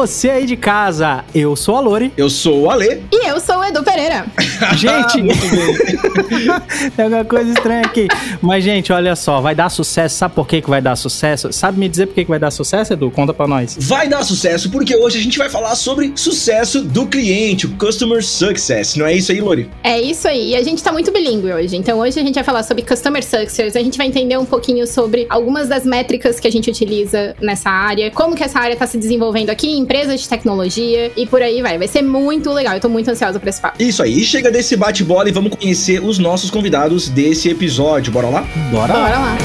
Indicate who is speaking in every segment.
Speaker 1: Você aí de casa. Eu sou a Lori.
Speaker 2: Eu sou o Ale.
Speaker 3: E eu sou o Edu Pereira.
Speaker 1: gente, tem alguma coisa estranha aqui. Mas, gente, olha só, vai dar sucesso. Sabe por que, que vai dar sucesso? Sabe me dizer por que, que vai dar sucesso, Edu? Conta pra nós.
Speaker 2: Vai dar sucesso porque hoje a gente vai falar sobre sucesso do cliente, o Customer Success. Não é isso aí, Lori?
Speaker 3: É isso aí. E a gente tá muito bilíngue hoje. Então, hoje a gente vai falar sobre Customer Success. A gente vai entender um pouquinho sobre algumas das métricas que a gente utiliza nessa área, como que essa área tá se desenvolvendo aqui, empresas de tecnologia e por aí vai. Vai ser muito legal. Eu tô muito ansiosa pra esse papo.
Speaker 2: Isso aí. Chega desse bate-bola e vamos conhecer os nossos convidados desse episódio. Bora lá?
Speaker 1: Bora,
Speaker 3: Bora lá.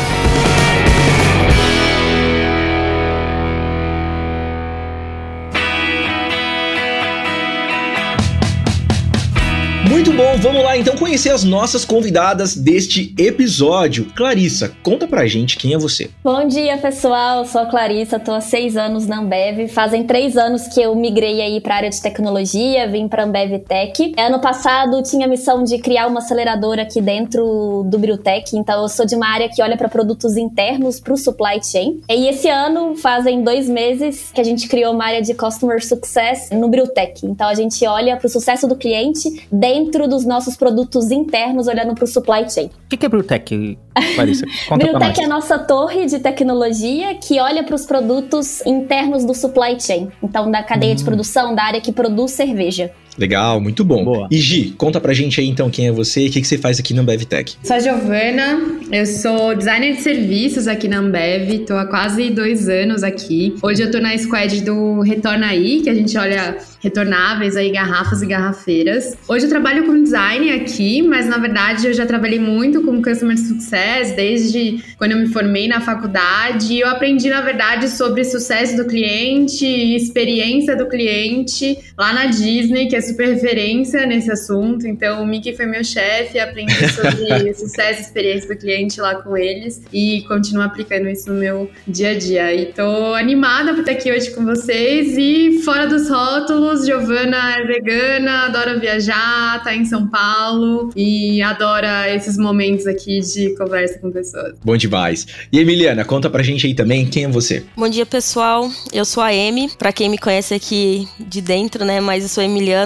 Speaker 2: Muito bom, vamos lá então conhecer as nossas convidadas deste episódio. Clarissa, conta pra gente quem é você.
Speaker 4: Bom dia, pessoal. Sou a Clarissa, tô há seis anos na Ambev. Fazem três anos que eu migrei aí pra área de tecnologia, vim pra Ambev Tech. Ano passado tinha a missão de criar uma aceleradora aqui dentro do Brewtech, então eu sou de uma área que olha para produtos internos pro supply chain. E esse ano fazem dois meses que a gente criou uma área de Customer Success no Brewtech. Então a gente olha pro sucesso do cliente dentro dos nossos produtos internos, olhando pro supply chain.
Speaker 1: O que, que é Brewtech, Clarissa? Conta.
Speaker 4: Brewtech é a nossa torre de tecnologia que olha para os produtos internos do supply chain. Então, da cadeia de produção, da área que produz cerveja.
Speaker 2: Legal, muito bom.
Speaker 1: Boa.
Speaker 2: E Gi, conta pra gente aí então quem é você e o que, que você faz aqui na BevTech.
Speaker 5: Sou a Giovana, eu sou designer de serviços aqui na Ambev, tô há quase dois anos aqui. Hoje eu tô na squad do Retorna Aí, que a gente olha retornáveis aí, garrafas e garrafeiras. Hoje eu trabalho com design aqui, mas na verdade eu já trabalhei muito com Customer Success desde quando eu me formei na faculdade e eu aprendi na verdade sobre sucesso do cliente e experiência do cliente lá na Disney, que é super referência nesse assunto. Então o Mickey foi meu chefe, aprendi sobre sucesso e experiência do cliente lá com eles e continuo aplicando isso no meu dia a dia. E tô animada por estar aqui hoje com vocês e fora dos rótulos, Giovana é vegana, adora viajar, tá em São Paulo e adora esses momentos aqui de conversa com pessoas.
Speaker 2: Bom demais. E Emiliana, conta pra gente aí também quem é você.
Speaker 6: Bom dia, pessoal. Eu sou a Emi, pra quem me conhece aqui de dentro, né? Mas eu sou a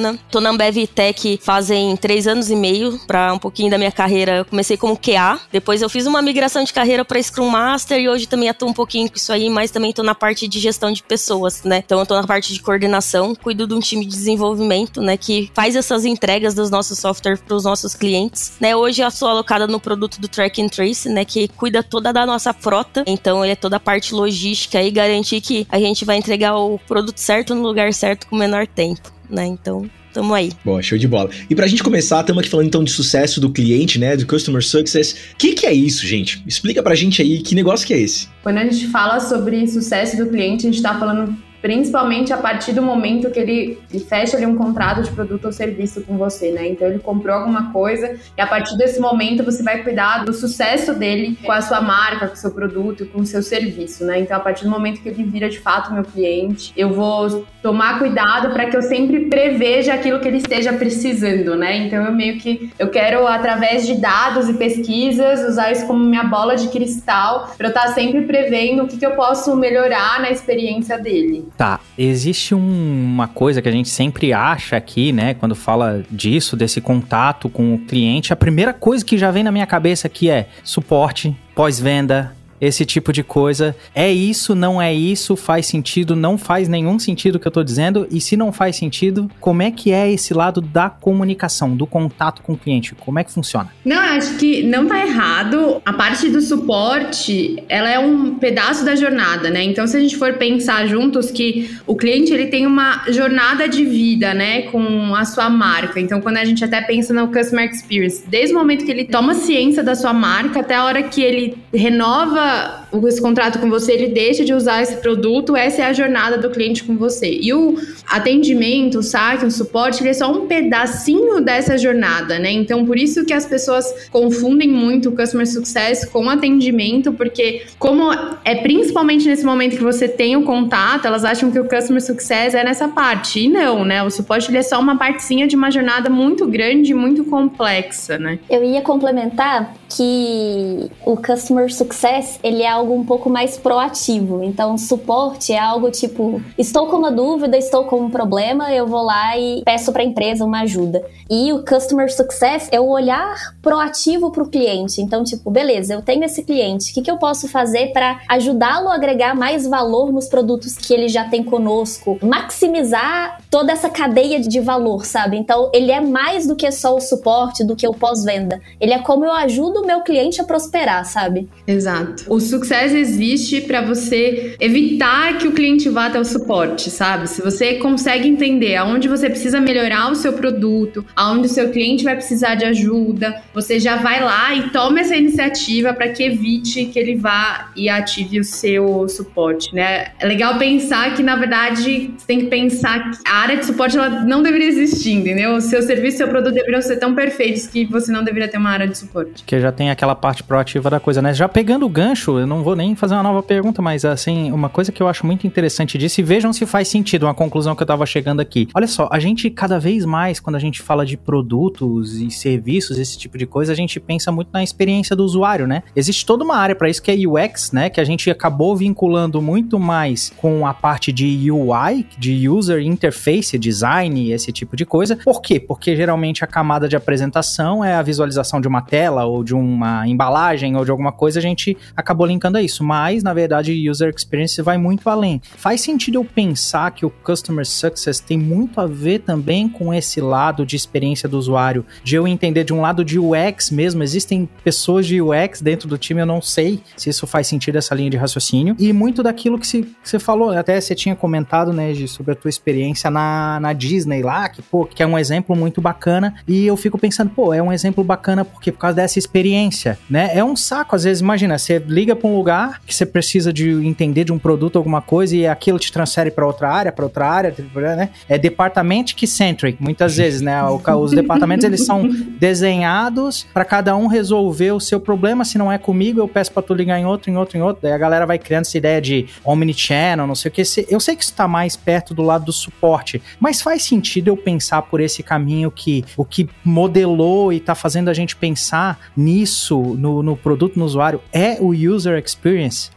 Speaker 6: Emiliana. Tô na Ambev Tech fazem três anos e meio. Pra um pouquinho da minha carreira, eu comecei como QA. Depois eu fiz uma migração de carreira pra Scrum Master e hoje também atuo um pouquinho com isso aí, mas também tô na parte de gestão de pessoas, né? Então eu tô na parte de coordenação, cuido de um time de desenvolvimento, né? Que faz essas entregas dos nossos softwares pros nossos clientes, né? Hoje eu sou alocada no produto do Track and Trace, né? Que cuida toda da nossa frota. Então ele é toda a parte logística e garantir que a gente vai entregar o produto certo no lugar certo com o menor tempo, né? Então Tamo aí.
Speaker 2: Bom, show de bola. E pra gente começar, estamos aqui falando então de sucesso do cliente, né? Do Customer Success. O que, que é isso, gente? Explica pra gente aí que negócio que é esse.
Speaker 5: Quando a gente fala sobre sucesso do cliente, a gente tá falando principalmente a partir do momento que ele, ele fecha ali um contrato de produto ou serviço com você, né? Então ele comprou alguma coisa e a partir desse momento você vai cuidar do sucesso dele com a sua marca, com o seu produto, com o seu serviço, né? Então a partir do momento que ele vira de fato meu cliente, eu vou tomar cuidado para que eu sempre preveja aquilo que ele esteja precisando, né? Então eu meio que eu quero através de dados e pesquisas usar isso como minha bola de cristal para eu estar sempre prevendo o que, que eu posso melhorar na experiência dele.
Speaker 1: Tá, existe um- uma coisa que a gente sempre acha aqui, né, quando fala disso, desse contato com o cliente. A primeira coisa que já vem na minha cabeça aqui é suporte, pós-venda, esse tipo de coisa. É isso, não é isso, faz sentido, não faz nenhum sentido o que eu tô dizendo. E se não faz sentido, como é que é esse lado da comunicação, do contato com o cliente? Como é que funciona?
Speaker 5: Não, acho que não tá errado. A parte do suporte, ela é um pedaço da jornada, né? Então, se a gente for pensar juntos que o cliente ele tem uma jornada de vida, né, com a sua marca. Então, quando a gente até pensa no customer experience, desde o momento que ele toma ciência da sua marca até a hora que ele renova o- esse contrato com você, ele deixa de usar esse produto, essa é a jornada do cliente com você. E o atendimento, o saque, o suporte, ele é só um pedacinho dessa jornada, né? Então, por isso que as pessoas confundem muito o customer success com atendimento, porque como é principalmente nesse momento que você tem o contato, elas acham que o customer success é nessa parte. E não, né? O suporte ele é só uma partezinha de uma jornada muito grande, muito complexa, né?
Speaker 4: Eu ia complementar que o Customer Success, ele é algo um pouco mais proativo. Então, suporte é algo tipo: estou com uma dúvida, estou com um problema, eu vou lá e peço para a empresa uma ajuda. E o customer success é o olhar proativo para o cliente. Então, tipo, beleza, eu tenho esse cliente, o que, que eu posso fazer para ajudá-lo a agregar mais valor nos produtos que ele já tem conosco? Maximizar toda essa cadeia de valor, sabe? Então, ele é mais do que só o suporte, do que o pós-venda. Ele é como eu ajudo o meu cliente a prosperar, sabe?
Speaker 5: Exato. O success existe para você evitar que o cliente vá até o suporte, sabe? Se você consegue entender aonde você precisa melhorar o seu produto, aonde o seu cliente vai precisar de ajuda, você já vai lá e toma essa iniciativa para que evite que ele vá e ative o seu suporte, né? É legal pensar que na verdade você tem que pensar que a área de suporte ela não deveria existir, entendeu? O seu serviço, seu produto deveriam ser tão perfeitos que você não deveria ter uma área de suporte.
Speaker 1: Que já tem aquela parte proativa da coisa, né? Já pegando o gancho, eu não vou nem fazer uma nova pergunta, mas assim, uma coisa que eu acho muito interessante disso, e vejam se faz sentido, uma conclusão que eu tava chegando aqui. Olha só, a gente cada vez mais, quando a gente fala de produtos e serviços, esse tipo de coisa, a gente pensa muito na experiência do usuário, né? Existe toda uma área para isso que é UX, né? Que a gente acabou vinculando muito mais com a parte de UI, de User Interface Design, esse tipo de coisa. Por quê? Porque geralmente a camada de apresentação é a visualização de uma tela ou de uma embalagem ou de alguma coisa, a gente acabou linkando a isso. Mas, na verdade, User Experience vai muito além. Faz sentido eu pensar que o Customer Success tem muito a ver também com esse lado de experiência do usuário, de eu entender de um lado de UX mesmo, existem pessoas de UX dentro do time, eu não sei se isso faz sentido essa linha de raciocínio, e muito daquilo que, se, que você falou, até você tinha comentado, né, Gi, sobre a tua experiência na, na Disney lá, que, pô, que é um exemplo muito bacana, e eu fico pensando, pô, é um exemplo bacana porque por causa dessa experiência, né, é um saco, às vezes, imagina, você liga para um lugar que você precisa de entender de um produto, alguma coisa, e aquilo te transfere para outra área, para outra área, né, é departamento que centric, muitas vezes, né, os departamentos, eles são desenhados para cada um resolver o seu problema, se não é comigo, eu peço para tu ligar em outro, em outro, em outro, daí a galera vai criando essa ideia de omnichannel, não sei o que, eu sei que isso tá mais perto do lado do suporte, mas faz sentido eu pensar por esse caminho que o que modelou e tá fazendo a gente pensar nisso, no, no produto, no usuário, é o user experience,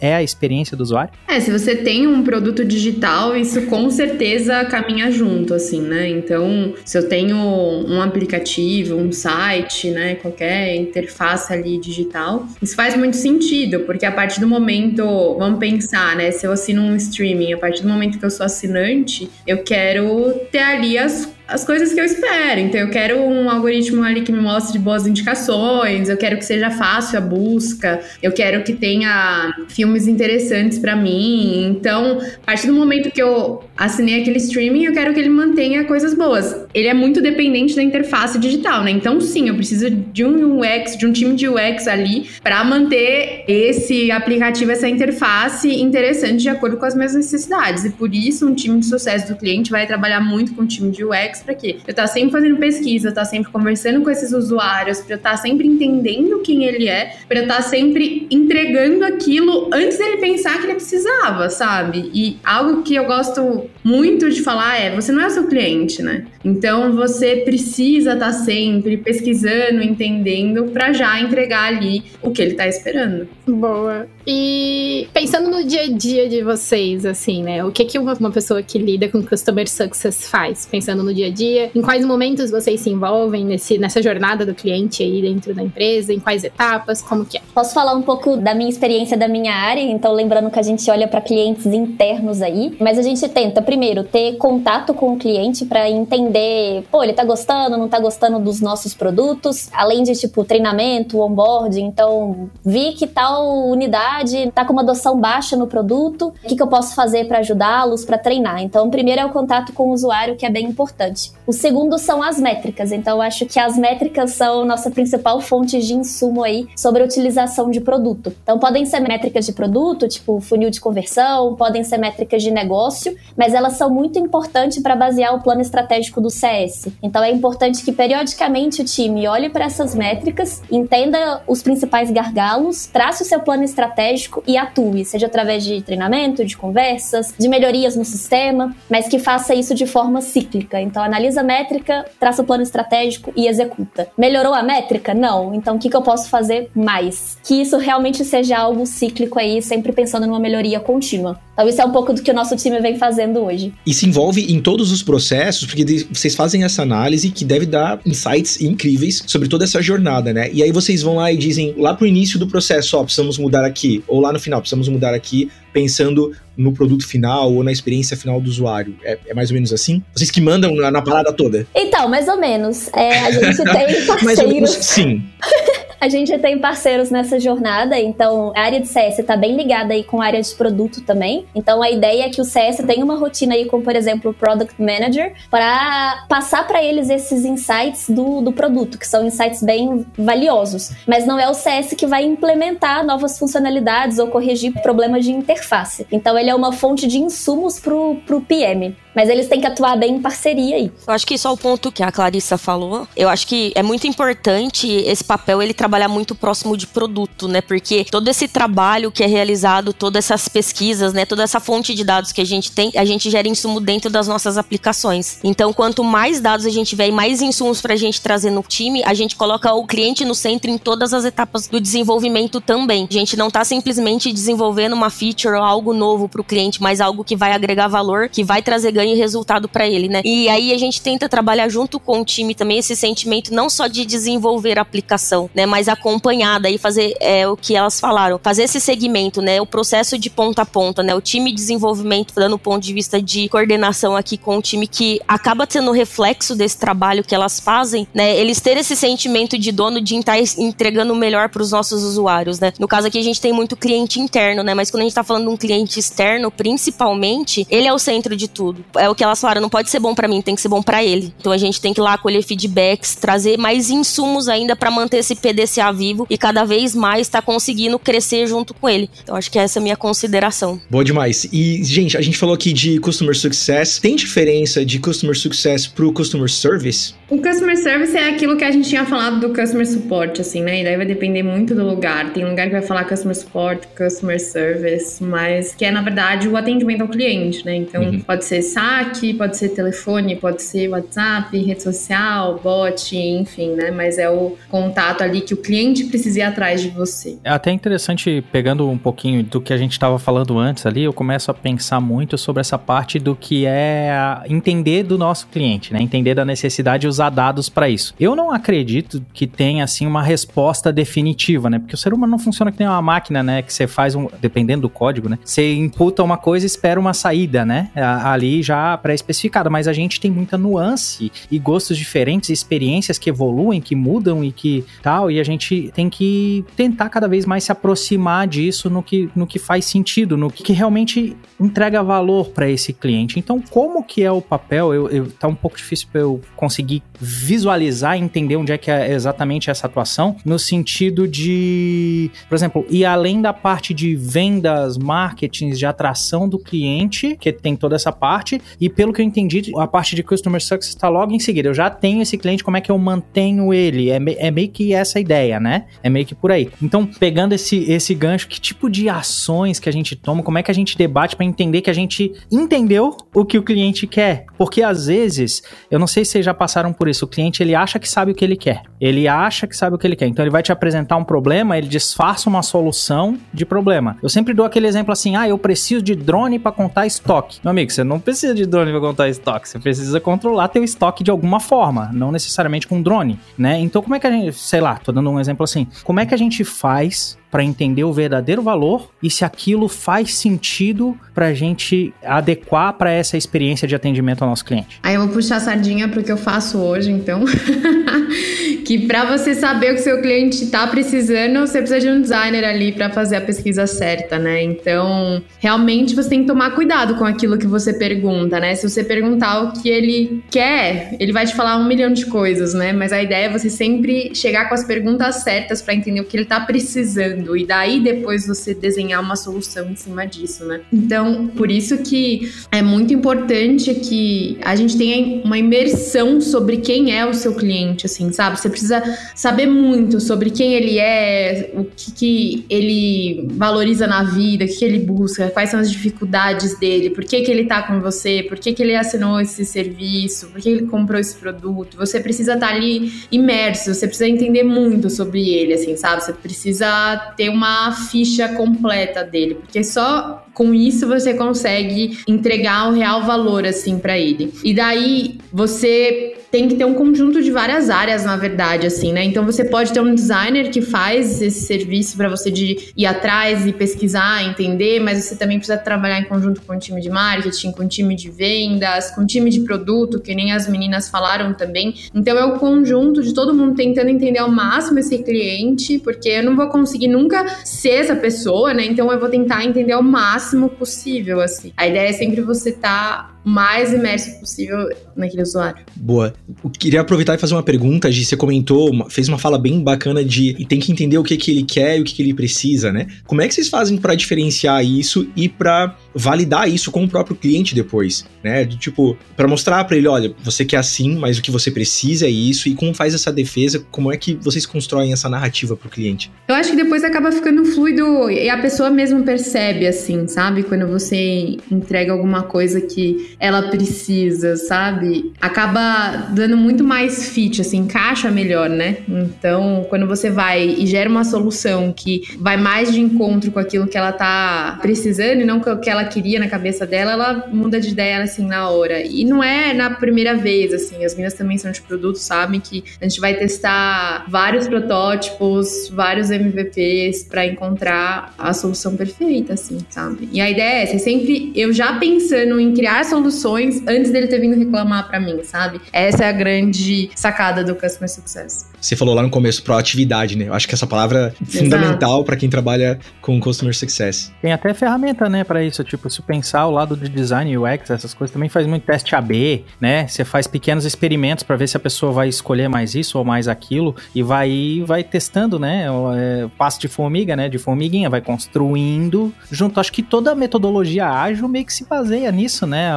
Speaker 1: é a experiência do usuário?
Speaker 5: É, se você tem um produto digital, isso com certeza caminha junto, assim, né? Então, se eu tenho um aplicativo, um site, né, qualquer interface ali digital, isso faz muito sentido, porque a partir do momento, vamos pensar, né, se eu assino um streaming, a partir do momento que eu sou assinante, eu quero ter ali as as coisas que eu espero. Então, eu quero um algoritmo ali que me mostre boas indicações, eu quero que seja fácil a busca, eu quero que tenha filmes interessantes para mim. Então, a partir do momento que eu assinei aquele streaming, eu quero que ele mantenha coisas boas. Ele é muito dependente da interface digital, né? Então, sim, eu preciso de um UX, de um time de UX ali para manter esse aplicativo, essa interface interessante de acordo com as minhas necessidades. E por isso, um time de sucesso do cliente vai trabalhar muito com o time de UX para quê? Eu estar sempre fazendo pesquisa, estar sempre conversando com esses usuários, para eu estar sempre entendendo quem ele é, para eu estar sempre entregando aquilo antes dele pensar que ele precisava, sabe? E algo que eu gosto muito de falar é: você não é o seu cliente, né? Então você precisa estar sempre pesquisando, entendendo, para já entregar ali o que ele está esperando.
Speaker 3: Boa. E pensando no dia a dia de vocês, assim, né? O que, que uma, uma pessoa que lida com customer success faz? Pensando no dia a dia, em quais momentos vocês se envolvem nesse, nessa jornada do cliente aí dentro da empresa, em quais etapas, como que é?
Speaker 4: Posso falar um pouco da minha experiência da minha área, então lembrando que a gente olha para clientes internos aí, mas a gente tenta primeiro ter contato com o cliente para entender, pô, ele tá gostando, não tá gostando dos nossos produtos, além de tipo treinamento, onboarding, então vi que tal unidade tá com uma adoção baixa no produto, o que, que eu posso fazer para ajudá-los, para treinar? Então, primeiro é o contato com o usuário, que é bem importante. O segundo são as métricas. Então, eu acho que as métricas são nossa principal fonte de insumo aí sobre a utilização de produto. Então, podem ser métricas de produto, tipo funil de conversão, podem ser métricas de negócio, mas elas são muito importantes para basear o plano estratégico do CS. Então, é importante que periodicamente o time olhe para essas métricas, entenda os principais gargalos, trace o seu plano estratégico e atue, seja através de treinamento, de conversas, de melhorias no sistema, mas que faça isso de forma cíclica. Então, analisa a métrica, traça o plano estratégico e executa. Melhorou a métrica? Não. Então o que, que eu posso fazer mais? Que isso realmente seja algo cíclico aí, sempre pensando numa melhoria contínua. Então isso é um pouco do que o nosso time vem fazendo hoje.
Speaker 2: E se envolve em todos os processos, porque vocês fazem essa análise que deve dar insights incríveis sobre toda essa jornada, né? E aí vocês vão lá e dizem lá pro início do processo, ó, precisamos mudar aqui, ou lá no final, precisamos mudar aqui, pensando no produto final ou na experiência final do usuário. É, é mais ou menos assim? Vocês que mandam na, na parada toda?
Speaker 4: Então, mais ou menos. É, a gente tem parceiros. mais ou menos,
Speaker 2: sim.
Speaker 4: A gente tem parceiros nessa jornada, então a área de CS está bem ligada aí com a área de produto também. Então a ideia é que o CS tenha uma rotina aí com, por exemplo, o Product Manager, para passar para eles esses insights do, do produto, que são insights bem valiosos. Mas não é o CS que vai implementar novas funcionalidades ou corrigir problemas de interface. Então ele é uma fonte de insumos para o PM. Mas eles têm que atuar bem em parceria aí.
Speaker 6: Eu acho que só o ponto que a Clarissa falou, eu acho que é muito importante esse papel ele trabalhar muito próximo de produto, né? Porque todo esse trabalho que é realizado, todas essas pesquisas, né, toda essa fonte de dados que a gente tem, a gente gera insumo dentro das nossas aplicações. Então, quanto mais dados a gente tiver e mais insumos pra gente trazer no time, a gente coloca o cliente no centro em todas as etapas do desenvolvimento também. A gente não tá simplesmente desenvolvendo uma feature ou algo novo pro cliente, mas algo que vai agregar valor, que vai trazer ganho e resultado para ele, né? E aí a gente tenta trabalhar junto com o time também esse sentimento não só de desenvolver a aplicação, né, mas acompanhada e fazer é, o que elas falaram, fazer esse segmento, né, o processo de ponta a ponta, né, o time de desenvolvimento dando ponto de vista de coordenação aqui com o time que acaba sendo reflexo desse trabalho que elas fazem, né, eles ter esse sentimento de dono de estar entregando o melhor para os nossos usuários, né? No caso aqui a gente tem muito cliente interno, né, mas quando a gente tá falando de um cliente externo, principalmente, ele é o centro de tudo é o que elas falaram, não pode ser bom para mim, tem que ser bom para ele. Então a gente tem que ir lá colher feedbacks, trazer mais insumos ainda para manter esse PDCA vivo e cada vez mais tá conseguindo crescer junto com ele. Então acho que essa é a minha consideração.
Speaker 2: Boa demais. E, gente, a gente falou aqui de Customer Success. Tem diferença de Customer Success pro Customer Service?
Speaker 5: O Customer Service é aquilo que a gente tinha falado do Customer Support, assim, né? E daí vai depender muito do lugar. Tem lugar que vai falar Customer Support, Customer Service, mas que é, na verdade, o atendimento ao cliente, né? Então, uhum. pode ser saque, pode ser telefone, pode ser WhatsApp, rede social, bot, enfim, né? Mas é o contato ali que o cliente precisa ir atrás de você.
Speaker 1: É até interessante, pegando um pouquinho do que a gente estava falando antes ali, eu começo a pensar muito sobre essa parte do que é entender do nosso cliente, né? Entender da necessidade e usar dados para isso. Eu não acredito que tenha, assim, uma resposta definitiva, né? Porque o ser humano não funciona que nem uma máquina, né? Que você faz um, dependendo do código, né? Você imputa uma coisa e espera uma saída, né? Ali já pré-especificada, mas a gente tem muita nuance e gostos diferentes, experiências que evoluem, que mudam e que tal, e a gente tem que tentar cada vez mais se aproximar disso no que, no que faz sentido, no que, que realmente entrega valor para esse cliente. Então, como que é o papel? Eu, eu, tá um pouco difícil para eu conseguir visualizar e entender onde é que é exatamente essa atuação, no sentido de, por exemplo, ir além da parte de vendas, marketing, de atração do cliente, que tem toda essa parte, e pelo que eu entendi, a parte de Customer Success está logo em seguida. Eu já tenho esse cliente, como é que eu mantenho ele? É, é meio que essa ideia, né? É meio que por aí. Então, pegando esse, esse gancho, que tipo de ações que a gente toma, como é que a gente debate para entender que a gente entendeu o que o cliente quer? Porque às vezes, eu não sei se vocês já passaram por isso, o cliente ele acha que sabe o que ele quer. Ele acha que sabe o que ele quer. Então ele vai te apresentar um problema, ele disfarça uma solução de problema. Eu sempre dou aquele exemplo assim: "Ah, eu preciso de drone para contar estoque". Meu amigo, você não precisa de drone para contar estoque. Você precisa controlar teu estoque de alguma forma, não necessariamente com drone, né? Então, como é que a gente, sei lá, tô dando um exemplo assim, como é que a gente faz para entender o verdadeiro valor e se aquilo faz sentido para a gente adequar para essa experiência de atendimento ao nosso cliente.
Speaker 5: Aí eu vou puxar a sardinha para o que eu faço hoje, então. que para você saber o que seu cliente está precisando, você precisa de um designer ali para fazer a pesquisa certa, né? Então, realmente você tem que tomar cuidado com aquilo que você pergunta, né? Se você perguntar o que ele quer, ele vai te falar um milhão de coisas, né? Mas a ideia é você sempre chegar com as perguntas certas para entender o que ele está precisando e daí depois você desenhar uma solução em cima disso, né? Então, por isso que é muito importante que a gente tenha uma imersão sobre quem é o seu cliente, assim, sabe? Você precisa saber muito sobre quem ele é, o que, que ele valoriza na vida, o que, que ele busca, quais são as dificuldades dele, por que, que ele tá com você, por que, que ele assinou esse serviço, por que ele comprou esse produto. Você precisa estar tá ali imerso, você precisa entender muito sobre ele, assim, sabe? Você precisa ter uma ficha completa dele, porque só com isso você consegue entregar o real valor assim para ele. E daí você tem que ter um conjunto de várias áreas, na verdade, assim, né? Então você pode ter um designer que faz esse serviço para você de ir atrás e pesquisar, entender, mas você também precisa trabalhar em conjunto com o time de marketing, com o time de vendas, com o time de produto, que nem as meninas falaram também. Então é o conjunto de todo mundo tentando entender ao máximo esse cliente, porque eu não vou conseguir nunca ser essa pessoa, né? Então eu vou tentar entender ao máximo possível, assim. A ideia é sempre você estar tá mais imerso possível naquele usuário.
Speaker 2: Boa. Eu queria aproveitar e fazer uma pergunta, Gi. Você comentou, fez uma fala bem bacana de e tem que entender o que, que ele quer e o que, que ele precisa, né? Como é que vocês fazem para diferenciar isso e para validar isso com o próprio cliente depois, né? De, tipo, para mostrar para ele, olha, você quer assim, mas o que você precisa é isso e como faz essa defesa, como é que vocês constroem essa narrativa para o cliente?
Speaker 5: Eu acho que depois acaba ficando fluido e a pessoa mesmo percebe assim, sabe? Quando você entrega alguma coisa que ela precisa, sabe? Acaba dando muito mais fit, assim, encaixa melhor, né? Então, quando você vai e gera uma solução que vai mais de encontro com aquilo que ela tá precisando e não com o que ela queria na cabeça dela, ela muda de ideia, assim, na hora. E não é na primeira vez, assim, as minhas também são de produto, sabem que a gente vai testar vários protótipos, vários MVPs para encontrar a solução perfeita, assim, sabe? E a ideia é essa, é sempre eu já pensando em criar soluções soluções antes dele ter vindo reclamar para mim, sabe? Essa é a grande sacada do Customer Success.
Speaker 2: Você falou lá no começo, proatividade, né? Eu acho que essa palavra é fundamental para quem trabalha com Customer Success.
Speaker 1: Tem até ferramenta, né, para isso. Tipo, se pensar o lado de design UX, essas coisas, também faz muito teste AB, né? Você faz pequenos experimentos para ver se a pessoa vai escolher mais isso ou mais aquilo e vai vai testando, né? É, passo de formiga, né? De formiguinha, vai construindo junto. Acho que toda a metodologia ágil meio que se baseia nisso, né?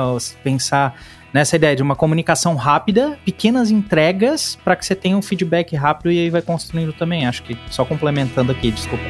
Speaker 1: Pensar nessa ideia de uma comunicação rápida, pequenas entregas para que você tenha um feedback rápido e aí vai construindo também. Acho que só complementando aqui, desculpa.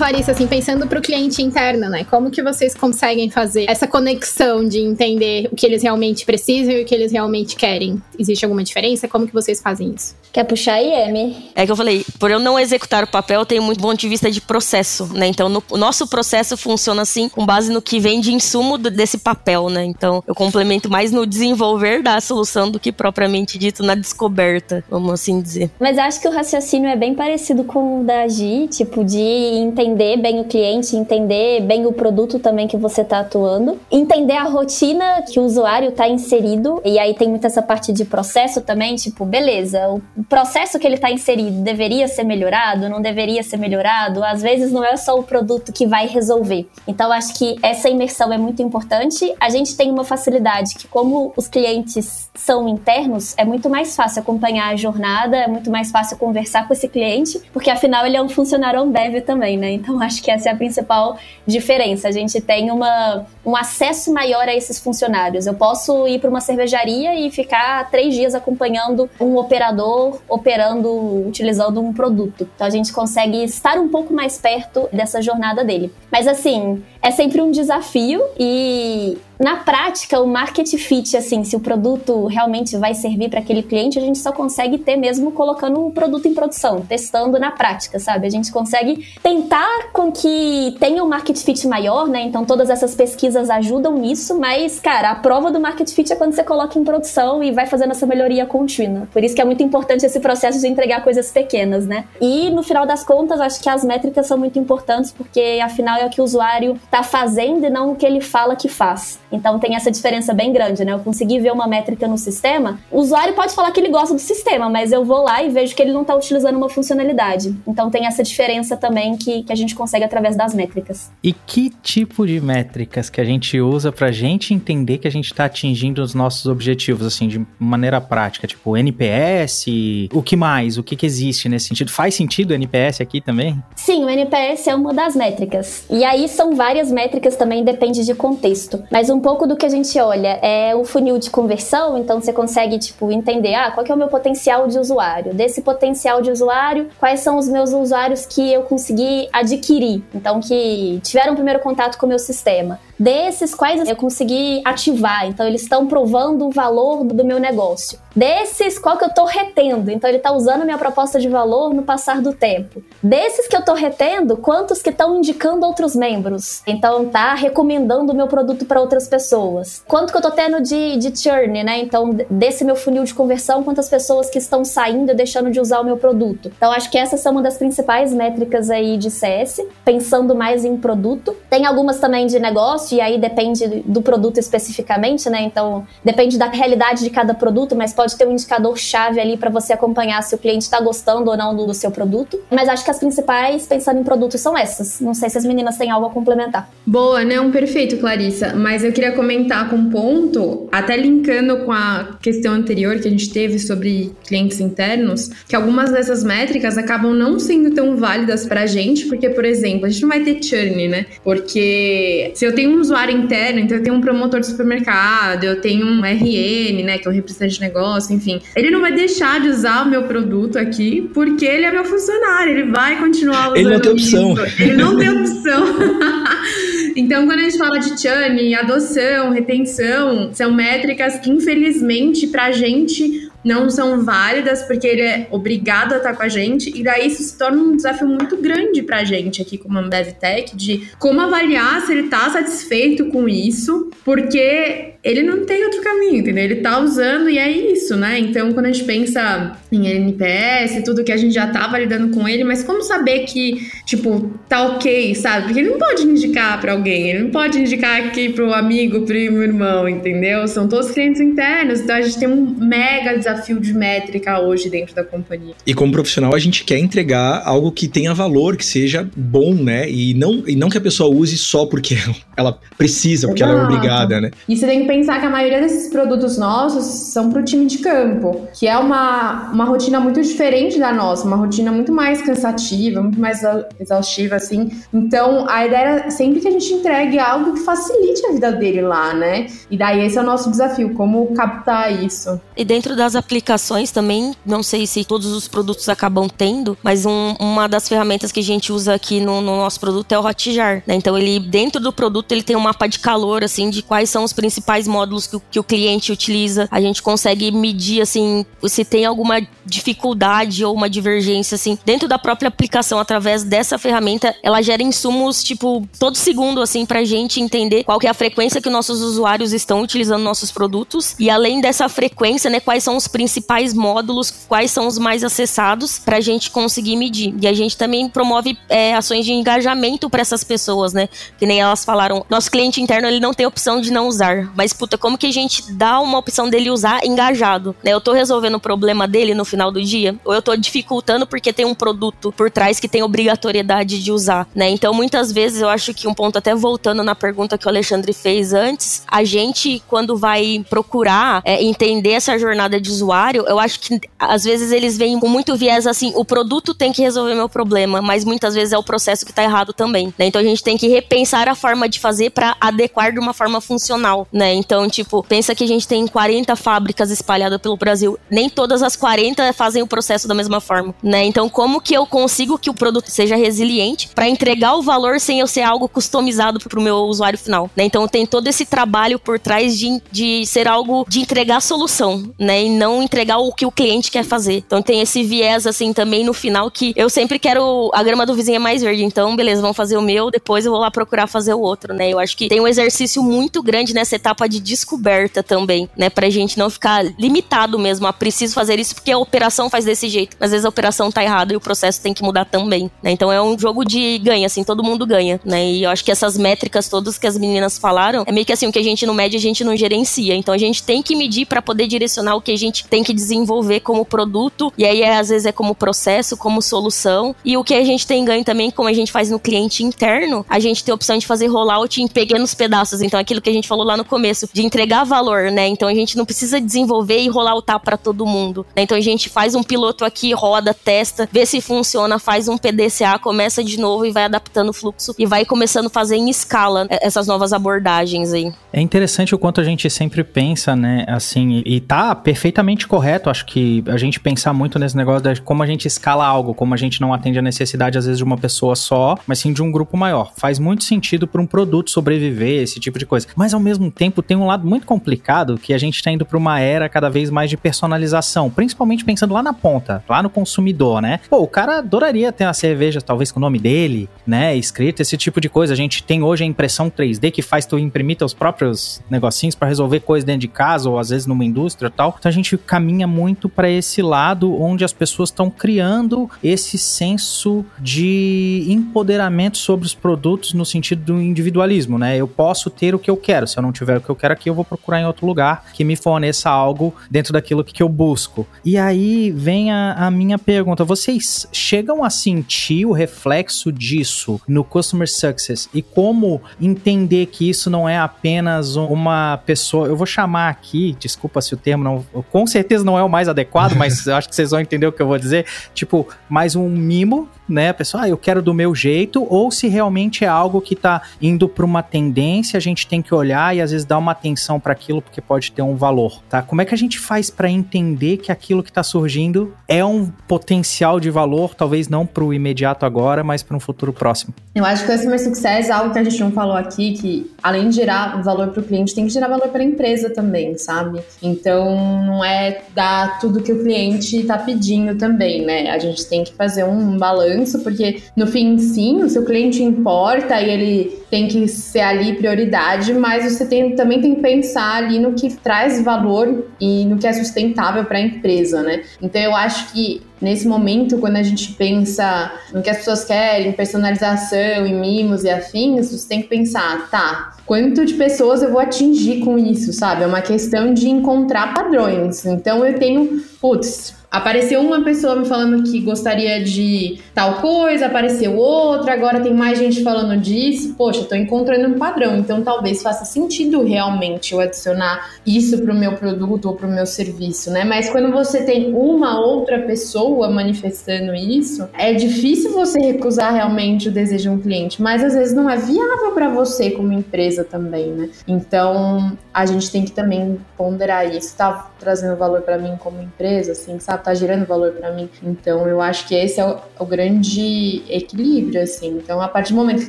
Speaker 3: E e Clarissa, assim, pensando para o cliente interno, né? Como que vocês conseguem fazer essa conexão de entender o que eles realmente precisam e o que eles realmente querem? Existe alguma diferença? Como que vocês fazem isso?
Speaker 4: Quer puxar aí, Amy?
Speaker 6: É que eu falei, por eu não executar o papel, eu tenho muito ponto de vista de processo, né? Então, no, o nosso processo funciona assim, com base no que vem de insumo do, desse papel, né? Então, eu complemento mais no desenvolver da solução do que propriamente dito na descoberta, vamos assim dizer.
Speaker 4: Mas acho que o raciocínio é bem parecido com o da Gi, tipo, de entender bem o cliente, entender bem o produto também que você está atuando, entender a rotina que o usuário está inserido, e aí tem muito essa parte de processo também, tipo, beleza, o processo que ele está inserido deveria ser melhorado, não deveria ser melhorado, às vezes não é só o produto que vai resolver. Então, acho que essa imersão é muito importante. A gente tem uma facilidade que, como os clientes são internos, é muito mais fácil acompanhar a jornada, é muito mais fácil conversar com esse cliente, porque afinal ele é um funcionário Ambev também, né? Então, acho que essa é a principal diferença. A gente tem uma, um acesso maior a esses funcionários. Eu posso ir para uma cervejaria e ficar três dias acompanhando um operador operando, utilizando um produto. Então a gente consegue estar um pouco mais perto dessa jornada dele. Mas assim, é sempre um desafio e na prática, o market fit, assim, se o produto realmente vai servir para aquele cliente, a gente só consegue ter mesmo colocando o produto em produção, testando na prática, sabe? A gente consegue tentar com que tenha um market fit maior, né? Então todas essas pesquisas ajudam nisso, mas, cara, a prova do market fit é quando você coloca em produção e vai fazendo essa melhoria contínua. Por isso que é muito importante esse processo de entregar coisas pequenas, né? E no final das contas, acho que as métricas são muito importantes, porque afinal é o que o usuário tá fazendo e não o que ele fala que faz. Então tem essa diferença bem grande, né? Eu consegui ver uma métrica no sistema. O usuário pode falar que ele gosta do sistema, mas eu vou lá e vejo que ele não está utilizando uma funcionalidade. Então tem essa diferença também que, que a gente consegue através das métricas.
Speaker 1: E que tipo de métricas que a gente usa para a gente entender que a gente está atingindo os nossos objetivos, assim, de maneira prática? Tipo, NPS? O que mais? O que, que existe nesse sentido? Faz sentido o NPS aqui também?
Speaker 4: Sim, o NPS é uma das métricas. E aí são várias métricas também, depende de contexto. Mas um pouco do que a gente olha é o funil de conversão, então você consegue, tipo, entender, ah, qual que é o meu potencial de usuário? Desse potencial de usuário, quais são os meus usuários que eu consegui adquirir? Então, que tiveram o primeiro contato com o meu sistema. Desses, quais eu consegui ativar? Então, eles estão provando o valor do meu negócio. Desses, qual que eu tô retendo? Então, ele tá usando minha proposta de valor no passar do tempo. Desses que eu tô retendo, quantos que estão indicando outros membros? Então, tá recomendando o meu produto para outras pessoas. Quanto que eu tô tendo de, de churn, né? Então, desse meu funil de conversão, quantas pessoas que estão saindo e deixando de usar o meu produto. Então, acho que essas são uma das principais métricas aí de CS, pensando mais em produto. Tem algumas também de negócio, e aí depende do produto especificamente, né? Então, depende da realidade de cada produto, mas pode ter um indicador-chave ali para você acompanhar se o cliente está gostando ou não do, do, seu produto. Mas acho que as principais, pensando em produtos, são essas. Não sei se as meninas têm algo a complementar.
Speaker 5: Boa, não, perfeito, Clarissa. Mas eu queria comentar com um ponto, até linkando com a questão anterior que a gente teve sobre clientes internos, que algumas dessas métricas acabam não sendo tão válidas para a gente, porque, por exemplo, a gente não vai ter churn, né? Porque se eu tenho um usuário interno, então eu tenho um promotor de supermercado, eu tenho um RN, né, que é o representante de negócio, enfim, ele não vai deixar de usar o meu produto aqui porque ele é meu funcionário, ele vai continuar usando.
Speaker 2: Ele não tem opção.
Speaker 5: Isso. Ele não tem opção. Então, quando a gente fala de churn, adoção, retenção, são métricas que, infelizmente, pra gente não são válidas porque ele é obrigado a estar com a gente e daí isso se torna um desafio muito grande pra gente aqui como Ambev Tech de como avaliar se ele tá satisfeito com isso, porque ele não tem outro caminho, entendeu? Ele tá usando e é isso, né? Então, quando a gente pensa em NPS tudo que a gente já tá validando com ele, mas como saber que, tipo, tá ok, sabe? Porque ele não pode indicar para alguém, ele não pode indicar aqui pro amigo, primo, irmão, entendeu? São todos clientes internos, então a gente tem um mega desafio desafio de métrica hoje dentro da companhia.
Speaker 2: E como profissional, a gente quer entregar algo que tenha valor, que seja bom, né? E não, e não que a pessoa use só porque ela precisa, porque Exato. ela é obrigada, né?
Speaker 5: E você tem que pensar que a maioria desses produtos nossos são para o time de campo, que é uma, uma rotina muito diferente da nossa, uma rotina muito mais cansativa, muito mais exaustiva, assim. Então, a ideia era sempre que a gente entregue algo que facilite a vida dele lá, né? E daí esse é o nosso desafio, como captar isso.
Speaker 6: E dentro das aplicações também, não sei se todos os produtos acabam tendo, mas um, uma das ferramentas que a gente usa aqui no, no nosso produto é o Hotjar, né? Então ele dentro do produto ele tem um mapa de calor assim de quais são os principais módulos que, que o cliente utiliza. A gente consegue medir assim se tem alguma dificuldade ou uma divergência assim dentro da própria aplicação através dessa ferramenta. Ela gera insumos tipo todo segundo assim pra gente entender qual que é a frequência que nossos usuários estão utilizando nossos produtos e além dessa frequência, né, quais são os principais módulos, quais são os mais acessados, para a gente conseguir medir. E a gente também promove é, ações de engajamento para essas pessoas, né? Que nem elas falaram, nosso cliente interno ele não tem opção de não usar, mas puta, como que a gente dá uma opção dele usar engajado? Né? Eu tô resolvendo o problema dele no final do dia, ou eu tô dificultando porque tem um produto por trás que tem obrigatoriedade de usar, né? Então muitas vezes eu acho que um ponto até voltando na pergunta que o Alexandre fez antes, a gente quando vai procurar é, entender essa jornada de usuário, eu acho que às vezes eles vêm com muito viés assim, o produto tem que resolver meu problema, mas muitas vezes é o processo que tá errado também, né? Então a gente tem que repensar a forma de fazer para adequar de uma forma funcional, né? Então, tipo, pensa que a gente tem 40 fábricas espalhadas pelo Brasil, nem todas as 40 fazem o processo da mesma forma, né? Então, como que eu consigo que o produto seja resiliente para entregar o valor sem eu ser algo customizado pro meu usuário final, né? Então, tem todo esse trabalho por trás de, de ser algo de entregar solução, né? E não não entregar o que o cliente quer fazer. Então tem esse viés assim também no final que eu sempre quero a grama do vizinho é mais verde. Então, beleza, vamos fazer o meu, depois eu vou lá procurar fazer o outro, né? Eu acho que tem um exercício muito grande nessa etapa de descoberta também, né? Pra gente não ficar limitado mesmo a preciso fazer isso porque a operação faz desse jeito. Às vezes a operação tá errada e o processo tem que mudar também, né? Então é um jogo de ganha, assim, todo mundo ganha, né? E eu acho que essas métricas todas que as meninas falaram, é meio que assim, o que a gente não mede, a gente não gerencia. Então a gente tem que medir para poder direcionar o que a gente tem que desenvolver como produto, e aí é, às vezes é como processo, como solução. E o que a gente tem ganho também, como a gente faz no cliente interno, a gente tem a opção de fazer rollout em pequenos pedaços. Então aquilo que a gente falou lá no começo, de entregar valor, né? Então a gente não precisa desenvolver e rolloutar para todo mundo. Né? Então a gente faz um piloto aqui, roda, testa, vê se funciona, faz um PDCA, começa de novo e vai adaptando o fluxo e vai começando a fazer em escala essas novas abordagens aí.
Speaker 1: É interessante o quanto a gente sempre pensa, né, assim, e tá perfeitamente correto, acho que a gente pensar muito nesse negócio de como a gente escala algo, como a gente não atende a necessidade às vezes de uma pessoa só, mas sim de um grupo maior. Faz muito sentido para um produto sobreviver, esse tipo de coisa. Mas ao mesmo tempo tem um lado muito complicado que a gente está indo para uma era cada vez mais de personalização, principalmente pensando lá na ponta, lá no consumidor, né? Pô, o cara adoraria ter uma cerveja talvez com o nome dele, né, escrito esse tipo de coisa. A gente tem hoje a impressão 3D que faz tu imprimir teus próprios negocinhos para resolver coisas dentro de casa ou às vezes numa indústria e tal. Então a gente caminha muito para esse lado onde as pessoas estão criando esse senso de empoderamento sobre os produtos no sentido do individualismo, né? Eu posso ter o que eu quero. Se eu não tiver o que eu quero aqui, eu vou procurar em outro lugar que me forneça algo dentro daquilo que eu busco. E aí vem a, a minha pergunta: vocês chegam a sentir o reflexo disso no Customer Success e como entender que isso não é apenas uma pessoa. Eu vou chamar aqui, desculpa se o termo não. Com certeza não é o mais adequado, mas acho que vocês vão entender o que eu vou dizer. Tipo, mais um mimo né, pessoal, ah, eu quero do meu jeito, ou se realmente é algo que está indo para uma tendência, a gente tem que olhar e às vezes dar uma atenção para aquilo porque pode ter um valor, tá? Como é que a gente faz para entender que aquilo que está surgindo é um potencial de valor, talvez não para o imediato agora, mas para um futuro próximo?
Speaker 5: Eu acho que o Customer Success é algo que a gente não falou aqui, que além de gerar valor para o cliente, tem que gerar valor para a empresa também, sabe? Então, não é dar tudo que o cliente está pedindo também, né? A gente tem que fazer um balanço isso, porque no fim, sim, o seu cliente importa e ele tem que ser ali prioridade, mas você tem, também tem que pensar ali no que traz valor e no que é sustentável para a empresa, né? Então eu acho que nesse momento, quando a gente pensa no que as pessoas querem, personalização e mimos e afins, você tem que pensar, tá, quanto de pessoas eu vou atingir com isso, sabe? É uma questão de encontrar padrões. Então eu tenho, putz, Apareceu uma pessoa me falando que gostaria de tal coisa, apareceu outra, agora tem mais gente falando disso. Poxa, tô encontrando um padrão, então talvez faça sentido realmente eu adicionar isso pro meu produto ou pro meu serviço, né? Mas quando você tem uma outra pessoa manifestando isso, é difícil você recusar realmente o desejo de um cliente, mas às vezes não é viável para você como empresa também, né? Então, a gente tem que também ponderar isso, tá trazendo valor para mim como empresa, assim, sabe? Tá gerando valor para mim. Então eu acho que esse é o, o, grande equilíbrio, assim. Então a partir do momento que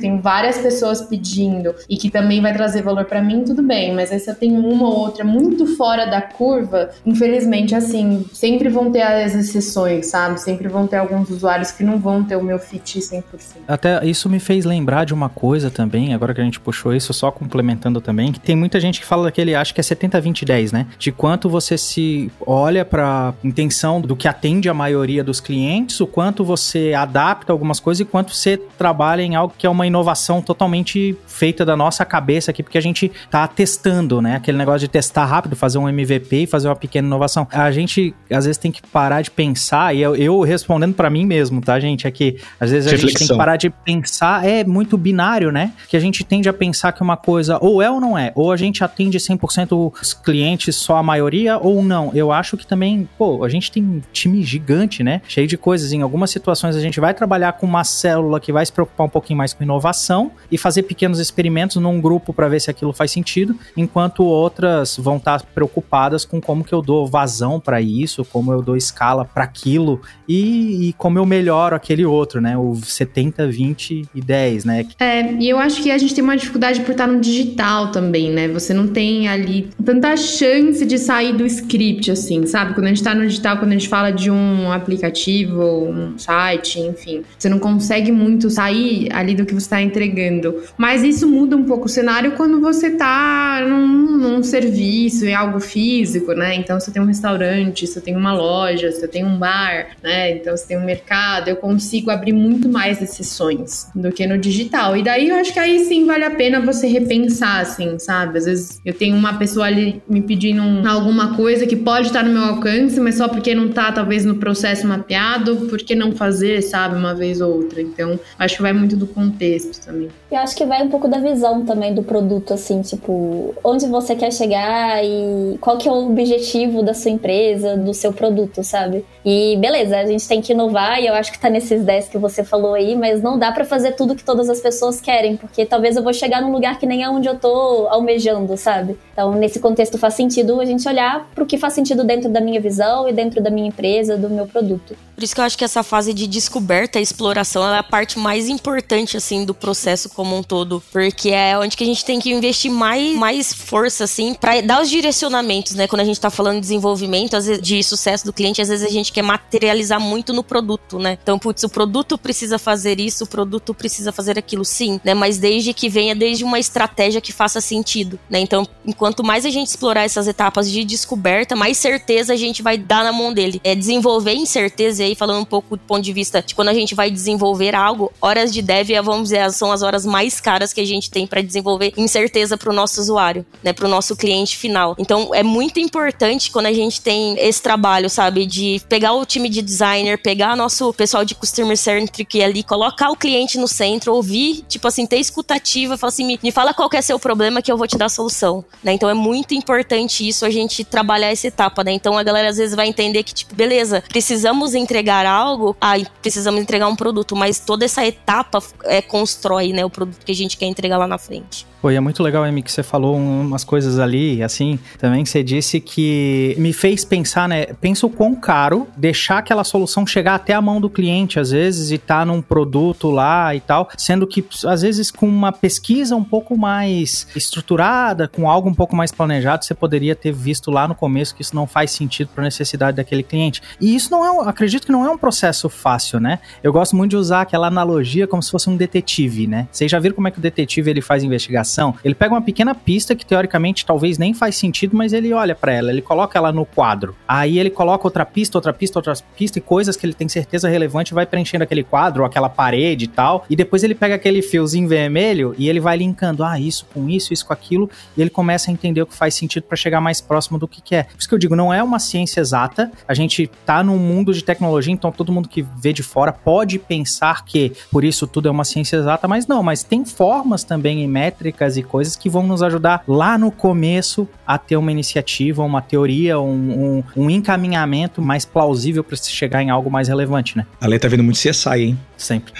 Speaker 5: tem várias pessoas pedindo e que também vai trazer valor para mim, tudo bem. Mas aí se eu tenho uma ou outra muito fora da curva, infelizmente, assim, sempre vão ter as exceções, sabe? Sempre vão ter alguns usuários que não vão ter o meu fit 100%.
Speaker 1: Até isso me fez lembrar de uma coisa também, agora que a gente puxou isso, só complementando também, que tem muita gente que fala daquele, acho que é 70, 20, 10, né? De quanto você se olha pra intenção do que atende a maioria dos clientes, o quanto você adapta algumas coisas e quanto você trabalha em algo que é uma inovação totalmente feita da nossa cabeça aqui, porque a gente tá testando, né? Aquele negócio de testar rápido, fazer um MVP e fazer uma pequena inovação. A gente, às vezes, tem que parar de pensar, e eu, eu respondendo para mim mesmo, tá, gente? É que, às vezes, a gente tem que parar de pensar, é muito binário, né? Que a gente tende a pensar que uma coisa ou é ou não é, ou a gente atende 100% os clientes, só a maioria, ou não. Eu acho que também, pô, a gente tem time gigante, né? Cheio de coisas. Em algumas situações a gente vai trabalhar com uma célula que vai se preocupar um pouquinho mais com inovação e fazer pequenos experimentos num grupo para ver se aquilo faz sentido, enquanto outras vão estar tá preocupadas com como que eu dou vazão para isso, como eu dou escala para aquilo e, e, como eu melhoro aquele outro, né? O 70, 20 e 10, né?
Speaker 5: É, e eu acho que a gente tem uma dificuldade por estar no digital também, né? Você não tem ali tanta chance de sair do script, assim, sabe? Quando a gente tá no digital, quando a gente fala de um aplicativo, um site, enfim, você não consegue muito sair ali do que você está entregando. Mas isso muda um pouco o cenário quando você tá num, num serviço, em algo físico, né? Então você tem um restaurante, você tem uma loja, você tem um bar, né? Então você tem um mercado, eu consigo abrir muito mais exceções do que no digital. E daí eu acho que aí sim vale a pena você repensar, assim, sabe? Às vezes eu tenho uma pessoa ali me pedindo alguma coisa que pode estar no meu alcance, mas só porque não tá, talvez, no processo mapeado, por que não fazer, sabe, uma vez ou outra? Então, acho que vai muito do contexto também.
Speaker 4: Eu acho que vai um pouco da visão também do produto, assim, tipo, onde você quer chegar e qual que é o objetivo da sua empresa, do seu produto, sabe? E beleza, a gente tem que inovar e eu acho que tá nesses 10 que você falou aí, mas não dá para fazer tudo que todas as pessoas querem, porque talvez eu vou chegar num lugar que nem é onde eu tô almejando, sabe? Então, nesse contexto faz sentido a gente olhar pro que faz sentido dentro da minha visão e dentro da minha empresa, do meu produto.
Speaker 6: Por isso que eu acho que essa fase de descoberta e exploração é a parte mais importante, assim, do processo como um todo. Porque é onde que a gente tem que investir mais, mais força, assim, para dar os direcionamentos, né? Quando a gente tá falando de desenvolvimento, às vezes, de sucesso do cliente, às vezes a gente quer materializar muito no produto, né? Então, putz, o produto precisa fazer isso, o produto precisa fazer aquilo, sim, né? Mas desde que venha desde uma estratégia que faça sentido, né? Então, enquanto mais a gente explorar essas etapas de descoberta, mais certeza a gente vai dar na mão dele. É desenvolver incerteza aí, falando um pouco do ponto de vista de quando a gente vai desenvolver algo, horas de dev, vamos dizer, são as horas mais caras que a gente tem para desenvolver incerteza para o nosso usuário, né, para o nosso cliente final. Então é muito importante quando a gente tem esse trabalho, sabe, de pegar o time de designer, pegar nosso pessoal de customer centric ali, colocar o cliente no centro, ouvir, tipo assim, ter escutativa, falar assim, me, me fala qual é seu problema que eu vou te dar a solução, né? Então é muito importante isso a gente trabalhar essa etapa, né? Então a galera às vezes vai entender que tipo, beleza, precisamos entregar algo, ah, precisamos entregar um produto, mas toda essa etapa é constrói, né, o produto que a gente quer entregar lá na frente.
Speaker 1: E é muito legal, Amy, que você falou umas coisas ali, assim, também que você disse que me fez pensar, né? Pensa o quão caro deixar aquela solução chegar até a mão do cliente, às vezes, e tá num produto lá e tal, sendo que, às vezes, com uma pesquisa um pouco mais estruturada, com algo um pouco mais planejado, você poderia ter visto lá no começo que isso não faz sentido para a necessidade daquele cliente. E isso não é, acredito que não é um processo fácil, né? Eu gosto muito de usar aquela analogia como se fosse um detetive, né? Vocês já viram como é que o detetive ele faz investigação? Ele pega uma pequena pista que teoricamente talvez nem faz sentido, mas ele olha para ela, ele coloca ela no quadro. Aí ele coloca outra pista, outra pista, outra pista e coisas que ele tem certeza relevante vai preenchendo aquele quadro, aquela parede e tal. E depois ele pega aquele fiozinho vermelho e ele vai linkando, ah, isso com isso, isso com aquilo, e ele começa a entender o que faz sentido para chegar mais próximo do que, que é. Por isso que eu digo, não é uma ciência exata. A gente tá num mundo de tecnologia, então todo mundo que vê de fora pode pensar que por isso tudo é uma ciência exata, mas não, mas tem formas também em métricas técnicas e coisas que vão nos ajudar lá no começo a ter uma iniciativa, uma teoria, um, um, um encaminhamento mais plausível para se chegar em algo mais relevante, né?
Speaker 2: A Lê tá vendo muito CSI, hein?
Speaker 1: Sempre.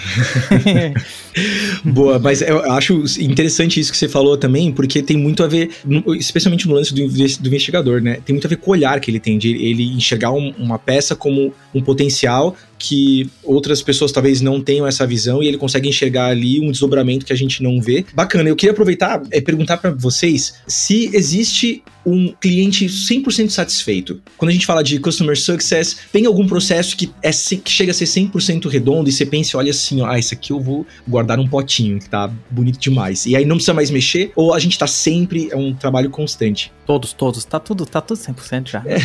Speaker 2: Boa, mas eu acho interessante isso que você falou também, porque tem muito a ver, especialmente no lance do, do investigador, né? Tem muito a ver com o olhar que ele tem, de ele enxergar um, uma peça como um potencial que outras pessoas talvez não tenham essa visão e ele consegue enxergar ali um desdobramento que a gente não vê. Bacana, eu queria aproveitar e é, perguntar para vocês se existe um cliente 100% satisfeito. Quando a gente fala de customer success, tem algum processo que, é, que chega a ser 100% redondo e você pensa, olha assim, ó, ah, isso aqui eu vou guardar num potinho, que tá bonito demais. E aí não precisa mais mexer, ou a gente tá sempre, é um trabalho constante?
Speaker 1: Todos, todos, tá tudo, tá tudo 100% já.
Speaker 4: É.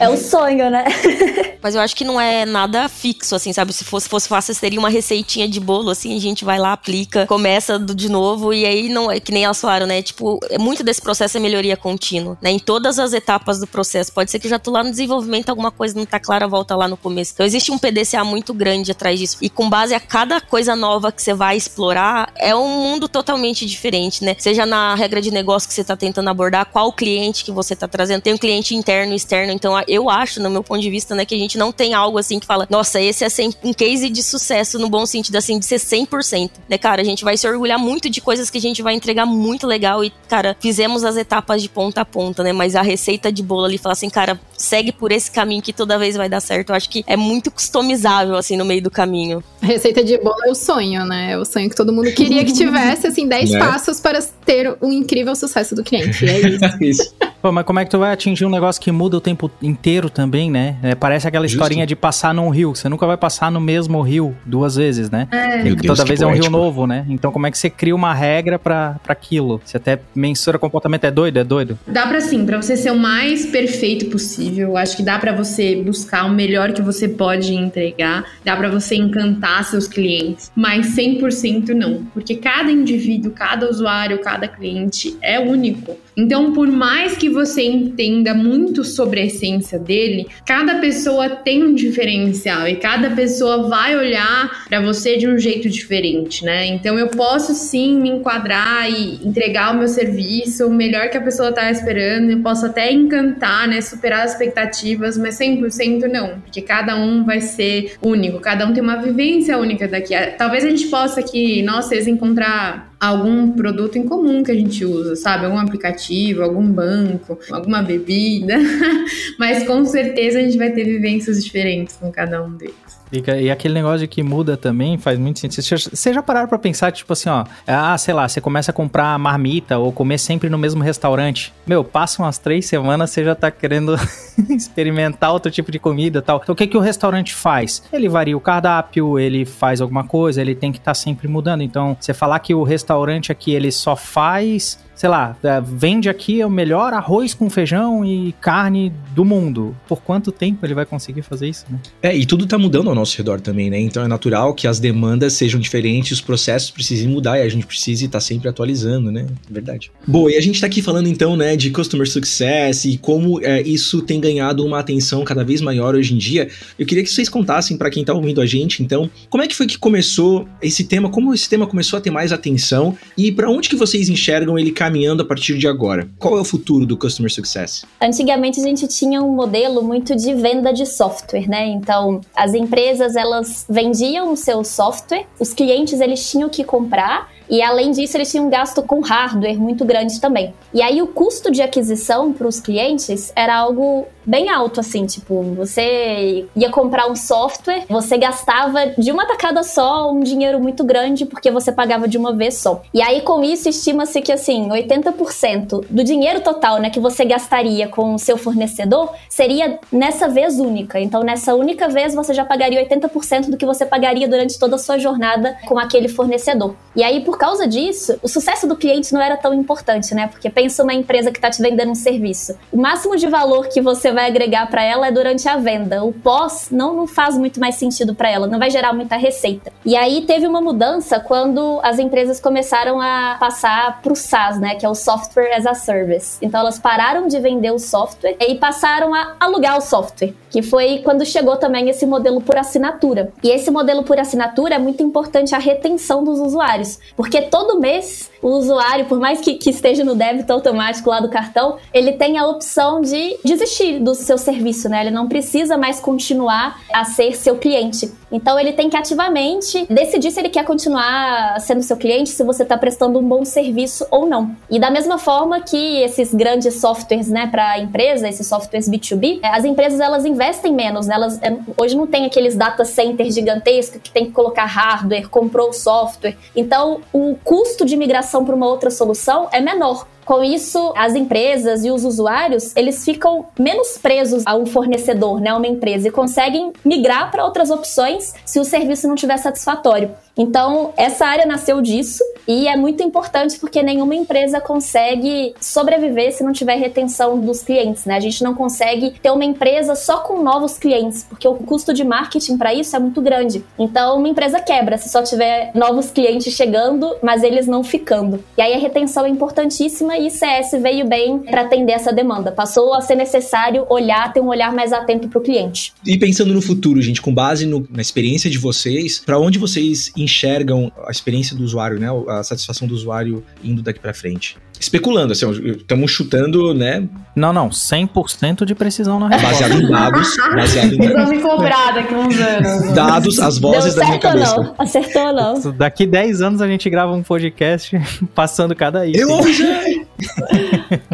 Speaker 4: é o sonho, né?
Speaker 6: Mas eu acho que não é nada fixo, assim, sabe? Se fosse, fosse fácil, teria uma receitinha de bolo, assim, a gente vai lá, aplica, começa do, de novo, e aí não é que nem elas falaram, né? Tipo, é muito desse processo é melhoria contínua, né? Em todas as etapas do processo. Pode ser que já tô lá no desenvolvimento, alguma coisa não tá clara, volta lá no começo. Então existe um PDCA muito grande atrás disso. E com base a cada coisa nova que você vai explorar, é um mundo totalmente diferente, né? Seja na regra de negócio que você tá tentando abordar, qual cliente que você tá trazendo. Tem um cliente interno e externo, então eu acho, no meu ponto de vista, né, que a gente não tem algo assim que fala, nossa, esse é um case de sucesso no bom sentido, assim, de ser 100%. Né, cara, a gente vai se orgulhar muito de coisas que a gente vai entregar muito legal e, cara, fizemos as etapas de ponta a ponta, né? Mas a receita de bolo ali, fala assim, cara, segue por esse caminho que toda vez vai dar certo. Eu acho que é muito customizável, assim, no meio do caminho.
Speaker 3: A receita de bolo é o sonho, né? É o sonho que todo mundo queria que tivesse, assim, 10 né? passos para ter um incrível sucesso do cliente. É isso. isso.
Speaker 1: Pô, mas como é que tu vai atingir um negócio que muda o tempo inteiro também, né? É, parece aquela Justo. historinha de passar num rio. Você nunca vai passar no mesmo rio duas vezes, né? É. Deus, toda vez é um rio novo, né? Então como é que você cria uma regra para aquilo? Você até mensura comportamento. É doido? É doido?
Speaker 5: Dá pra sim, pra você ser o mais perfeito possível. Acho que dá para você buscar o melhor que você pode entregar. Dá para você encantar seus clientes. Mas 100% não. Porque cada indivíduo, cada usuário, cada cliente é único. Então, por mais que você entenda muito sobre a essência dele, cada pessoa tem um diferencial e cada pessoa vai olhar para você de um jeito diferente, né? Então, eu posso sim me enquadrar e entregar o meu serviço o melhor que a pessoa tá esperando, eu posso até encantar, né, superar as expectativas, mas 100% não, porque cada um vai ser único, cada um tem uma vivência única daqui. Talvez a gente possa aqui, nós vocês encontrar algum produto em comum que a gente usa, sabe? Algum aplicativo, algum banco, alguma bebida, mas com certeza a gente vai ter vivências diferentes com cada um deles.
Speaker 1: E, aquele negócio de que muda também faz muito sentido. Você já pararam pra pensar, tipo assim, ó, ah, sei lá, você começa a comprar marmita ou comer sempre no mesmo restaurante. Meu, passa umas três semanas, você já tá querendo experimentar outro tipo de comida tal. Então o que, que o restaurante faz? Ele varia o cardápio, ele faz alguma coisa, ele tem que estar tá sempre mudando. Então, você falar que o restaurante aqui ele só faz sei lá, é, vende aqui o melhor arroz com feijão e carne do mundo. Por quanto tempo ele vai conseguir fazer isso, né?
Speaker 2: É, e tudo tá mudando ao nosso redor também, né? Então é natural que as demandas sejam diferentes, os processos precisem mudar e a gente precisa estar sempre atualizando, né? É verdade. Boa, e a gente tá aqui falando então, né, de customer success e como é, isso tem ganhado uma atenção cada vez maior hoje em dia. Eu queria que vocês contassem para quem tá ouvindo a gente, então, como é que foi que começou esse tema, como esse tema começou a ter mais atenção e para onde que vocês enxergam ele caminhando a partir de agora? Qual é o futuro do Customer Success?
Speaker 4: Antigamente a gente tinha um modelo muito de venda de software, né? Então, as empresas elas vendiam o seu software, os clientes eles tinham que comprar e além disso, eles tinham um gasto com hardware muito grande também. E aí o custo de aquisição para os clientes era algo bem alto, assim, tipo, você ia comprar um software, você gastava de uma tacada só um dinheiro muito grande porque você pagava de uma vez só. E aí com isso estima-se que assim, 80% do dinheiro total, né, que você gastaria com o seu fornecedor seria nessa vez única. Então nessa única vez você já pagaria 80% do que você pagaria durante toda a sua jornada com aquele fornecedor. E aí por causa disso, o sucesso do cliente não era tão importante, né? Porque pensa uma empresa que está te vendendo um serviço. O máximo de valor que você vai agregar para ela é durante a venda. O pós não, não faz muito mais sentido para ela, não vai gerar muita receita. E aí teve uma mudança quando as empresas começaram a passar para o SaaS, né, que é o Software as a Service. Então elas pararam de vender o software e passaram a alugar o software, que foi quando chegou também esse modelo por assinatura. E esse modelo por assinatura é muito importante a retenção dos usuários, porque todo mês o usuário, por mais que, que esteja no débito automático lá do cartão, ele tem a opção de desistir do seu serviço, né? Ele não precisa mais continuar a ser seu cliente. Então ele tem que ativamente decidir se ele quer continuar sendo seu cliente, se você está prestando um bom serviço ou não. E da mesma forma que esses grandes softwares, né, para empresa, esses softwares B2B, é, as empresas elas investem menos, né? Elas é, hoje não tem aqueles data centers gigantescos que tem que colocar hardware, comprou o software. Então o custo de migração para uma outra solução é menor Com isso, as empresas e os usuários, eles ficam menos presos a um fornecedor, né, a uma empresa, e conseguem migrar para outras opções se o serviço não estiver satisfatório. Então, essa área nasceu disso e é muito importante porque nenhuma empresa consegue sobreviver se não tiver retenção dos clientes, né? A gente não consegue ter uma empresa só com novos clientes, porque o custo de marketing para isso é muito grande. Então, uma empresa quebra se só tiver novos clientes chegando, mas eles não ficando. E aí a retenção é importantíssima e CS veio bem para atender essa demanda. Passou a ser necessário olhar, ter um olhar mais atento para o cliente.
Speaker 2: E pensando no futuro, gente, com base no, na experiência de vocês, para onde vocês enxergam a experiência do usuário, né? A satisfação do usuário indo daqui para frente. Especulando, assim, estamos chutando, né?
Speaker 1: Não, não, 100% de precisão na resposta.
Speaker 2: Baseado em dados. Baseado em
Speaker 5: Eles vão me cobrar daqui uns anos.
Speaker 2: dados, as vozes
Speaker 4: Deu
Speaker 2: da minha cabeça.
Speaker 4: não? Acertou ou não?
Speaker 1: Daqui 10 anos a gente grava um podcast passando cada item.
Speaker 2: Eu ouvi já!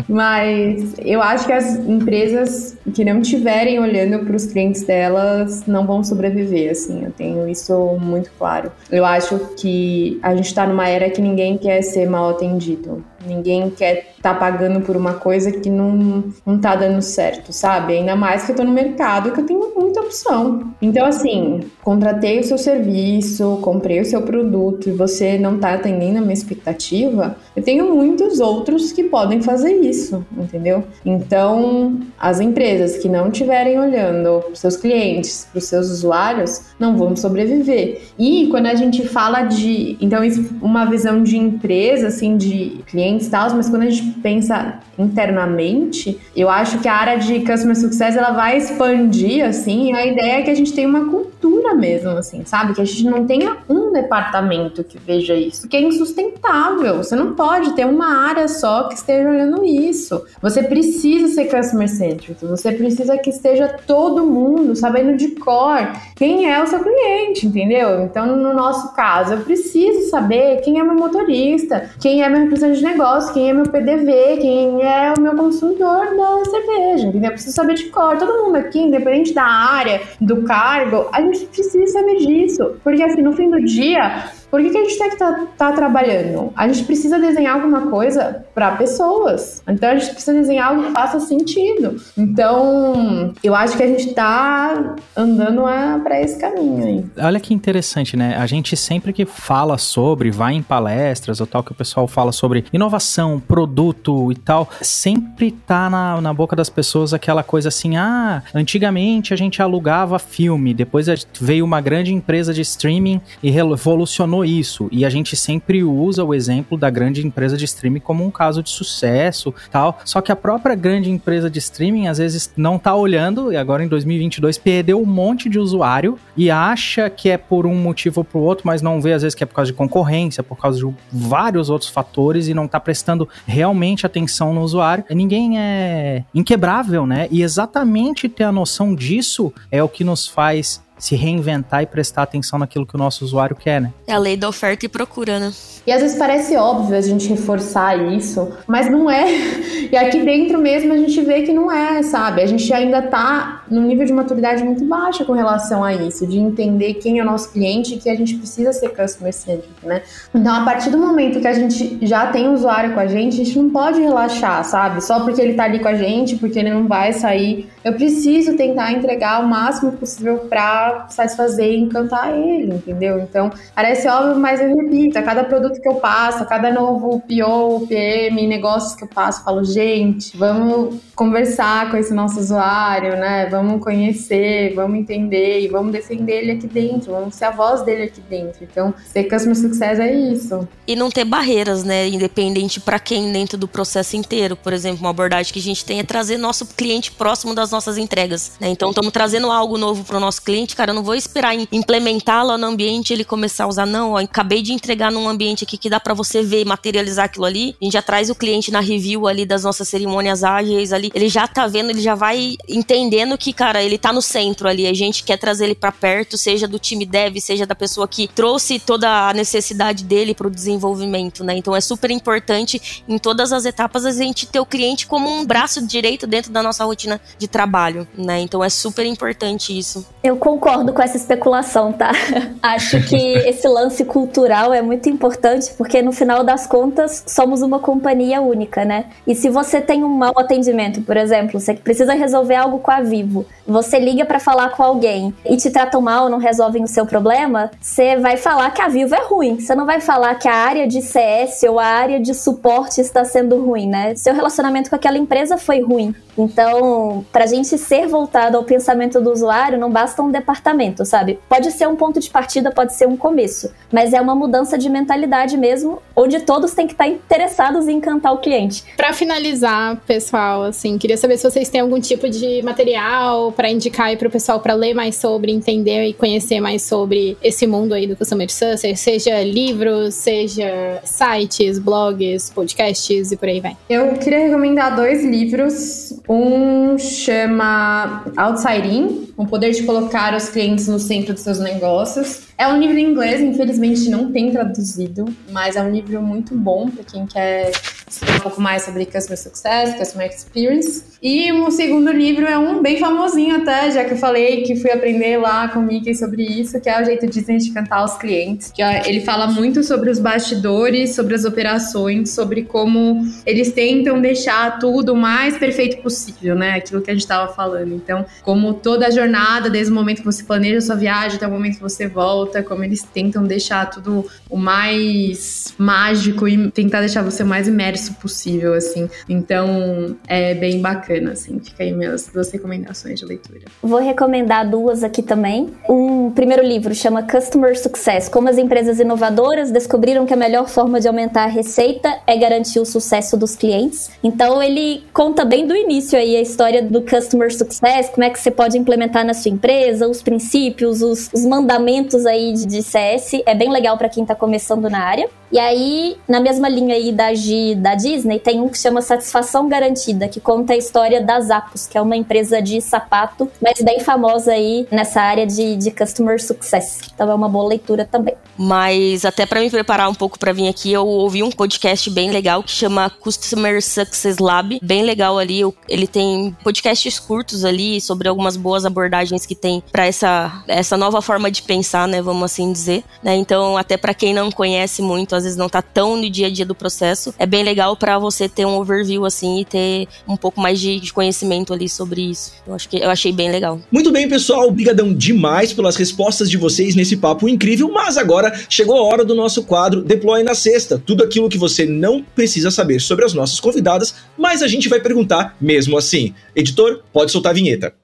Speaker 5: Mas eu acho que as empresas que não estiverem olhando para os clientes delas não vão sobreviver, assim. Eu tenho isso muito claro. Eu acho que a gente está numa era que ninguém quer ser mal atendido. Ninguém quer estar pagando por uma coisa que não, não tá dando certo, sabe? Ainda mais que eu tô no mercado que eu tenho muita opção. Então, assim, contratei o seu serviço, comprei o seu produto e você não tá atendendo a minha expectativa, eu tenho muitos outros que podem fazer isso, entendeu? Então, as empresas que não estiverem olhando para seus clientes, para os seus usuários, não vão sobreviver. E quando a gente fala de, então, uma visão de empresa, assim, de clientes e tal, mas quando a gente pensa internamente, eu acho que a área de customer success ela vai expandir, assim, a ideia é que a gente tem uma cultura mesmo, assim, sabe? Que a gente não tenha um departamento que veja isso, porque é insustentável. Você não pode ter uma área só que esteja olhando isso. Você precisa ser customer centric, você precisa que esteja todo mundo sabendo de cor quem é o seu cliente, entendeu? Então, no nosso caso, eu preciso saber quem é meu motorista, quem é meu representante de negócio, quem é meu PDV, quem é o meu consumidor da cerveja, entendeu? Eu preciso saber de cor. Todo mundo aqui, independente da área, do cargo, a gente precisa saber disso. Porque, assim, no fim do dia, por que, que a gente tem que estar tá, tá trabalhando? A gente precisa desenhar alguma coisa para pessoas. Então a gente precisa desenhar algo que faça sentido. Então eu acho que a gente está andando para esse caminho.
Speaker 1: Olha que interessante, né? A gente sempre que fala sobre, vai em palestras ou tal, que o pessoal fala sobre inovação, produto e tal, sempre tá na, na boca das pessoas aquela coisa assim: ah, antigamente a gente alugava filme, depois veio uma grande empresa de streaming e revolucionou isso. E a gente sempre usa o exemplo da grande empresa de streaming como um caso de sucesso, tal. Só que a própria grande empresa de streaming às vezes não tá olhando e agora em 2022 perdeu um monte de usuário e acha que é por um motivo ou por outro, mas não vê às vezes que é por causa de concorrência, por causa de vários outros fatores e não tá prestando realmente atenção no usuário. Ninguém é inquebrável, né? E exatamente ter a noção disso é o que nos faz se reinventar e prestar atenção naquilo que o nosso usuário quer, né?
Speaker 6: É a lei da oferta e procura, né?
Speaker 5: E às vezes parece óbvio a gente reforçar isso, mas não é. E aqui dentro mesmo a gente vê que não é, sabe? A gente ainda tá num nível de maturidade muito baixa com relação a isso, de entender quem é o nosso cliente e que a gente precisa ser customer centric, né? Então, a partir do momento que a gente já tem um usuário com a gente, a gente não pode relaxar, sabe? Só porque ele tá ali com a gente, porque ele não vai sair. Eu preciso tentar entregar o máximo possível para satisfazer e encantar ele, entendeu? Então, parece óbvio, mas eu repito, a cada produto que eu passo, a cada novo PO, PM, negócios que eu passo, eu falo, gente, vamos conversar com esse nosso usuário, né? Vamos conhecer, vamos entender e vamos defender ele aqui dentro, vamos ser a voz dele aqui dentro. Então, ser customer success é isso.
Speaker 6: E não ter barreiras, né? Independente para quem dentro do processo inteiro. Por exemplo, uma abordagem que a gente tem é trazer nosso cliente próximo das nossas entregas. Né? Então, estamos trazendo algo novo para o nosso cliente, cara. Eu não vou esperar implementá-lo no ambiente ele começar a usar, não. Ó, acabei de entregar num ambiente aqui que dá para você ver, materializar aquilo ali. A gente já traz o cliente na review ali das nossas cerimônias ágeis ali. Ele já tá vendo, ele já vai entendendo que cara, ele tá no centro ali. A gente quer trazer ele para perto, seja do time dev, seja da pessoa que trouxe toda a necessidade dele para o desenvolvimento, né? Então é super importante em todas as etapas a gente ter o cliente como um braço direito dentro da nossa rotina de trabalho, né? Então é super importante isso.
Speaker 4: Eu concordo com essa especulação, tá? Acho que esse lance cultural é muito importante porque no final das contas somos uma companhia única, né? E se você tem um mau atendimento, por exemplo, você precisa resolver algo com a Vivo, você liga para falar com alguém e te tratam mal, não resolvem o seu problema, você vai falar que a Vivo é ruim. Você não vai falar que a área de CS ou a área de suporte está sendo ruim, né? Seu relacionamento com aquela empresa foi ruim. Então, pra gente ser voltado ao pensamento do usuário, não basta um departamento, sabe? Pode ser um ponto de partida, pode ser um começo, mas é uma mudança de mentalidade mesmo, onde todos têm que estar interessados em encantar o cliente.
Speaker 3: Para finalizar, pessoal, assim, queria saber se vocês têm algum tipo de material para indicar aí pro pessoal para ler mais sobre, entender e conhecer mais sobre esse mundo aí do Customer Success, seja livros, seja sites, blogs, podcasts e por aí vai.
Speaker 5: Eu queria recomendar dois livros um chama Outside In, o poder de colocar os clientes no centro dos seus negócios. É um livro em inglês, infelizmente não tem traduzido, mas é um livro muito bom para quem quer estudar um pouco mais sobre Customer Success, Customer Experience. E o segundo livro é um bem famosinho até, já que eu falei que fui aprender lá com o Mickey sobre isso, que é o jeito Disney de cantar os clientes. Que ele fala muito sobre os bastidores, sobre as operações, sobre como eles tentam deixar tudo o mais perfeito possível, né? Aquilo que a gente estava falando. Então, como toda a jornada, desde o momento que você planeja a sua viagem até o momento que você volta, como eles tentam deixar tudo o mais mágico e tentar deixar você o mais imerso possível, assim. Então, é bem bacana bacana, assim. Fica aí minhas duas recomendações de leitura.
Speaker 4: Vou recomendar duas aqui também. Um primeiro livro chama Customer Success: Como as empresas inovadoras descobriram que a melhor forma de aumentar a receita é garantir o sucesso dos clientes. Então ele conta bem do início aí a história do Customer Success, como é que você pode implementar na sua empresa, os princípios, os, os mandamentos aí de, de CS. É bem legal para quem tá começando na área. E aí, na mesma linha aí da, G, da Disney, tem um que chama Satisfação Garantida, que conta a história da Zappos, que é uma empresa de sapato, mas bem famosa aí nessa área de, de Customer Success. Então é uma boa leitura também.
Speaker 6: Mas até para me preparar um pouco para vir aqui, eu ouvi um podcast bem legal que chama Customer Success Lab. Bem legal ali. Ele tem podcasts curtos ali sobre algumas boas abordagens que tem para essa, essa nova forma de pensar, né? Vamos assim dizer. Né? Então, até para quem não conhece muito, às vezes não tá tão no dia a dia do processo, é bem legal para você ter um overview assim e ter um pouco mais de, de conhecimento ali sobre isso. Eu acho que eu achei bem legal.
Speaker 2: Muito bem, pessoal, obrigadão demais pelas respostas de vocês nesse papo incrível, mas agora chegou a hora do nosso quadro Deploy na Sexta. Tudo aquilo que você não precisa saber sobre as nossas convidadas, mas a gente vai perguntar mesmo assim. Editor, pode soltar a vinheta.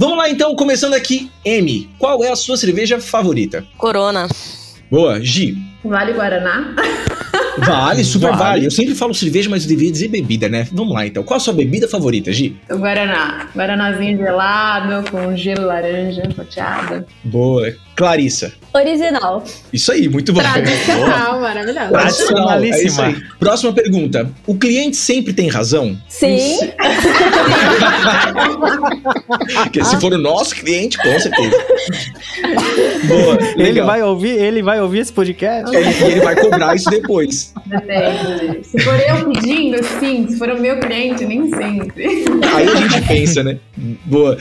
Speaker 2: Vamos lá então, começando aqui, M, qual é a sua cerveja favorita?
Speaker 6: Corona.
Speaker 2: Boa, Gi.
Speaker 5: Vale Guaraná?
Speaker 2: Vale, super vale. vale. Eu sempre falo cerveja, mas eu devia dizer bebida, né? Vamos lá então. Qual a sua bebida favorita, Gi?
Speaker 5: O Guaraná. Guaranazinho gelado, com gelo laranja, fatiada.
Speaker 2: Boa. Clarissa.
Speaker 4: Original.
Speaker 2: Isso aí, muito bom.
Speaker 3: Tradicional, maravilhoso.
Speaker 2: Tradicionalíssima. É Próxima pergunta. O cliente sempre tem razão?
Speaker 4: Sim.
Speaker 2: Porque se for o nosso cliente, com certeza. Boa.
Speaker 1: Ele vai ouvir, ele vai ouvir esse podcast?
Speaker 2: É, e ele vai cobrar isso depois.
Speaker 5: Depende. Se for eu pedindo, sim. Se for o meu cliente, nem sempre.
Speaker 2: Aí a gente pensa, né? Boa.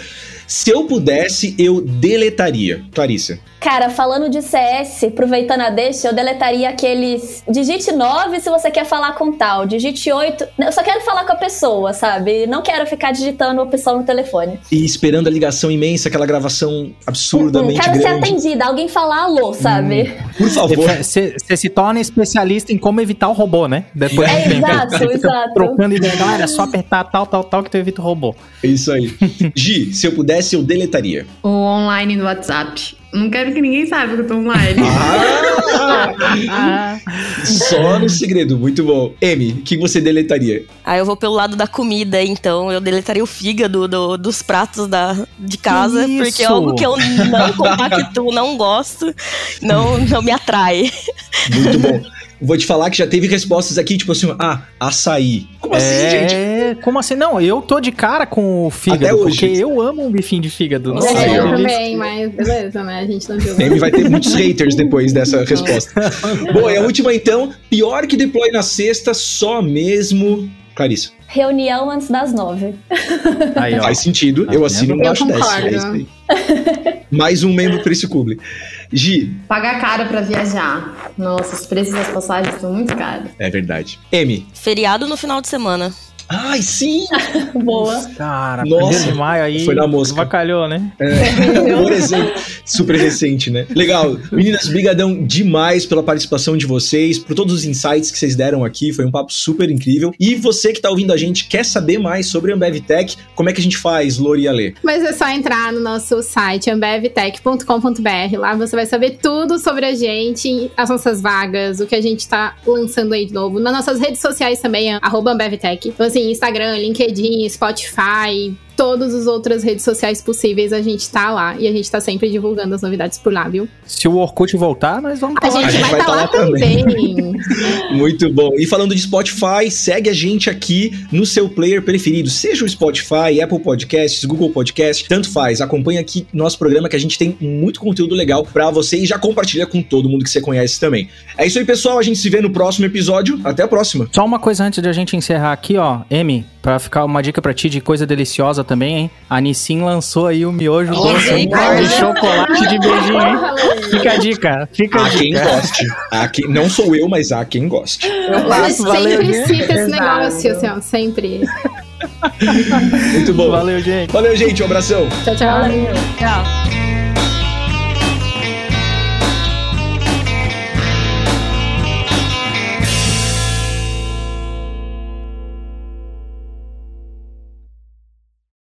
Speaker 2: Se eu pudesse, eu deletaria. Clarissa.
Speaker 4: Cara, falando de CS, aproveitando a deixa, eu deletaria aqueles. Digite 9 se você quer falar com tal, digite 8. Eu só quero falar com a pessoa, sabe? Não quero ficar digitando a pessoa no telefone.
Speaker 2: E esperando a ligação imensa, aquela gravação absurdamente
Speaker 4: quero
Speaker 2: grande.
Speaker 4: Quero ser atendida, alguém falar alô, sabe?
Speaker 2: Hum, por favor.
Speaker 1: Você se torna especialista em como evitar o robô, né?
Speaker 4: Depois é, exato, exato.
Speaker 1: Trocando ideia, galera, é só apertar tal, tal, tal que tu evita o robô.
Speaker 2: Isso aí. Gi, se eu pudesse, eu deletaria.
Speaker 5: O online no WhatsApp. Não quero que ninguém saiba que eu tô online.
Speaker 2: Ah, só no segredo, muito bom. M, o que você deletaria?
Speaker 6: Ah, eu vou pelo lado da comida, então eu deletaria o fígado do, dos pratos da, de casa, porque é algo que eu não compactuo, não gosto, não, não me atrai.
Speaker 2: Muito bom. Vou te falar que já teve respostas aqui, tipo assim, ah, açaí. Como assim, gente?
Speaker 1: É, como assim? Não, eu tô de cara com o fígado,
Speaker 2: Até hoje.
Speaker 1: porque eu amo um bifinho de fígado.
Speaker 2: Nossa,
Speaker 1: Nossa,
Speaker 3: É, eu
Speaker 2: eu-
Speaker 3: também, mas beleza, né? A gente não viu.
Speaker 2: Vai ter muitos haters depois dessa resposta. Bom, e a última então, pior que deploy na sexta, só mesmo. Clarissa,
Speaker 4: Reunião antes das nove.
Speaker 1: Aí, ó.
Speaker 2: faz sentido,
Speaker 1: Tá
Speaker 2: eu assino embaixo dessa. É. Mais um membro para esse clube. Gi,
Speaker 5: Pagar caro pra viajar. Nossa, os preços das passagens são muito caros.
Speaker 2: é verdade. M.
Speaker 6: Feriado no final de semana.
Speaker 2: Ai, sim!
Speaker 4: Boa.
Speaker 1: Cara,
Speaker 2: Nossa,
Speaker 1: de maio aí.
Speaker 2: foi na mosca.
Speaker 1: Vacalhou, né?
Speaker 2: Por exemplo, super recente, né? Legal. Meninas, brigadão demais pela participação de vocês, por todos os insights que vocês deram aqui, foi um papo super incrível. E você que tá ouvindo a gente, quer saber mais sobre a Ambev Tech, como é que a gente faz, Lori e Ale?
Speaker 3: Mas é só entrar no nosso site ambevtech.com.br. Lá você vai saber tudo sobre a gente, as nossas vagas, o que a gente tá lançando aí de novo. Nas nossas redes sociais também, arroba ambevtech. Então, assim, Instagram, LinkedIn, Spotify, todas as outras redes sociais possíveis, a gente tá lá. E a gente tá sempre divulgando as novidades por lá, viu?
Speaker 1: Se o Orkut voltar, nós vamos
Speaker 3: A
Speaker 1: falar.
Speaker 3: gente,
Speaker 2: gente
Speaker 3: vai estar
Speaker 2: tá
Speaker 3: lá,
Speaker 2: lá
Speaker 3: também.
Speaker 2: Muito bom. E falando de Spotify, segue a gente aqui no seu player preferido, seja o Spotify, Apple Podcasts, Google Podcasts, tanto faz. Acompanha aqui nosso programa que a gente tem muito conteúdo legal pra você e já compartilha com todo mundo que você conhece também. É isso aí, pessoal. A gente se vê no próximo episódio. Até a próxima.
Speaker 1: Só uma coisa antes de a gente encerrar aqui, ó. M, pra ficar uma dica pra ti de coisa deliciosa também, hein? A Nissin lançou aí o miojo doce
Speaker 6: hein?
Speaker 1: de chocolate de beijinho, hein? Fica a dica, fica a
Speaker 2: quem
Speaker 1: dica.
Speaker 2: goste. Há quem... Não sou eu, mas há quem goste.
Speaker 5: Eu faço.
Speaker 1: valeu,
Speaker 3: sempre
Speaker 1: né?
Speaker 3: cita esse
Speaker 5: Exato.
Speaker 3: negócio, assim, ó, sempre.
Speaker 2: Muito bom.
Speaker 1: Valeu, gente.
Speaker 2: Valeu, gente. Um abração.
Speaker 3: Tchau, tchau.
Speaker 6: Tchau.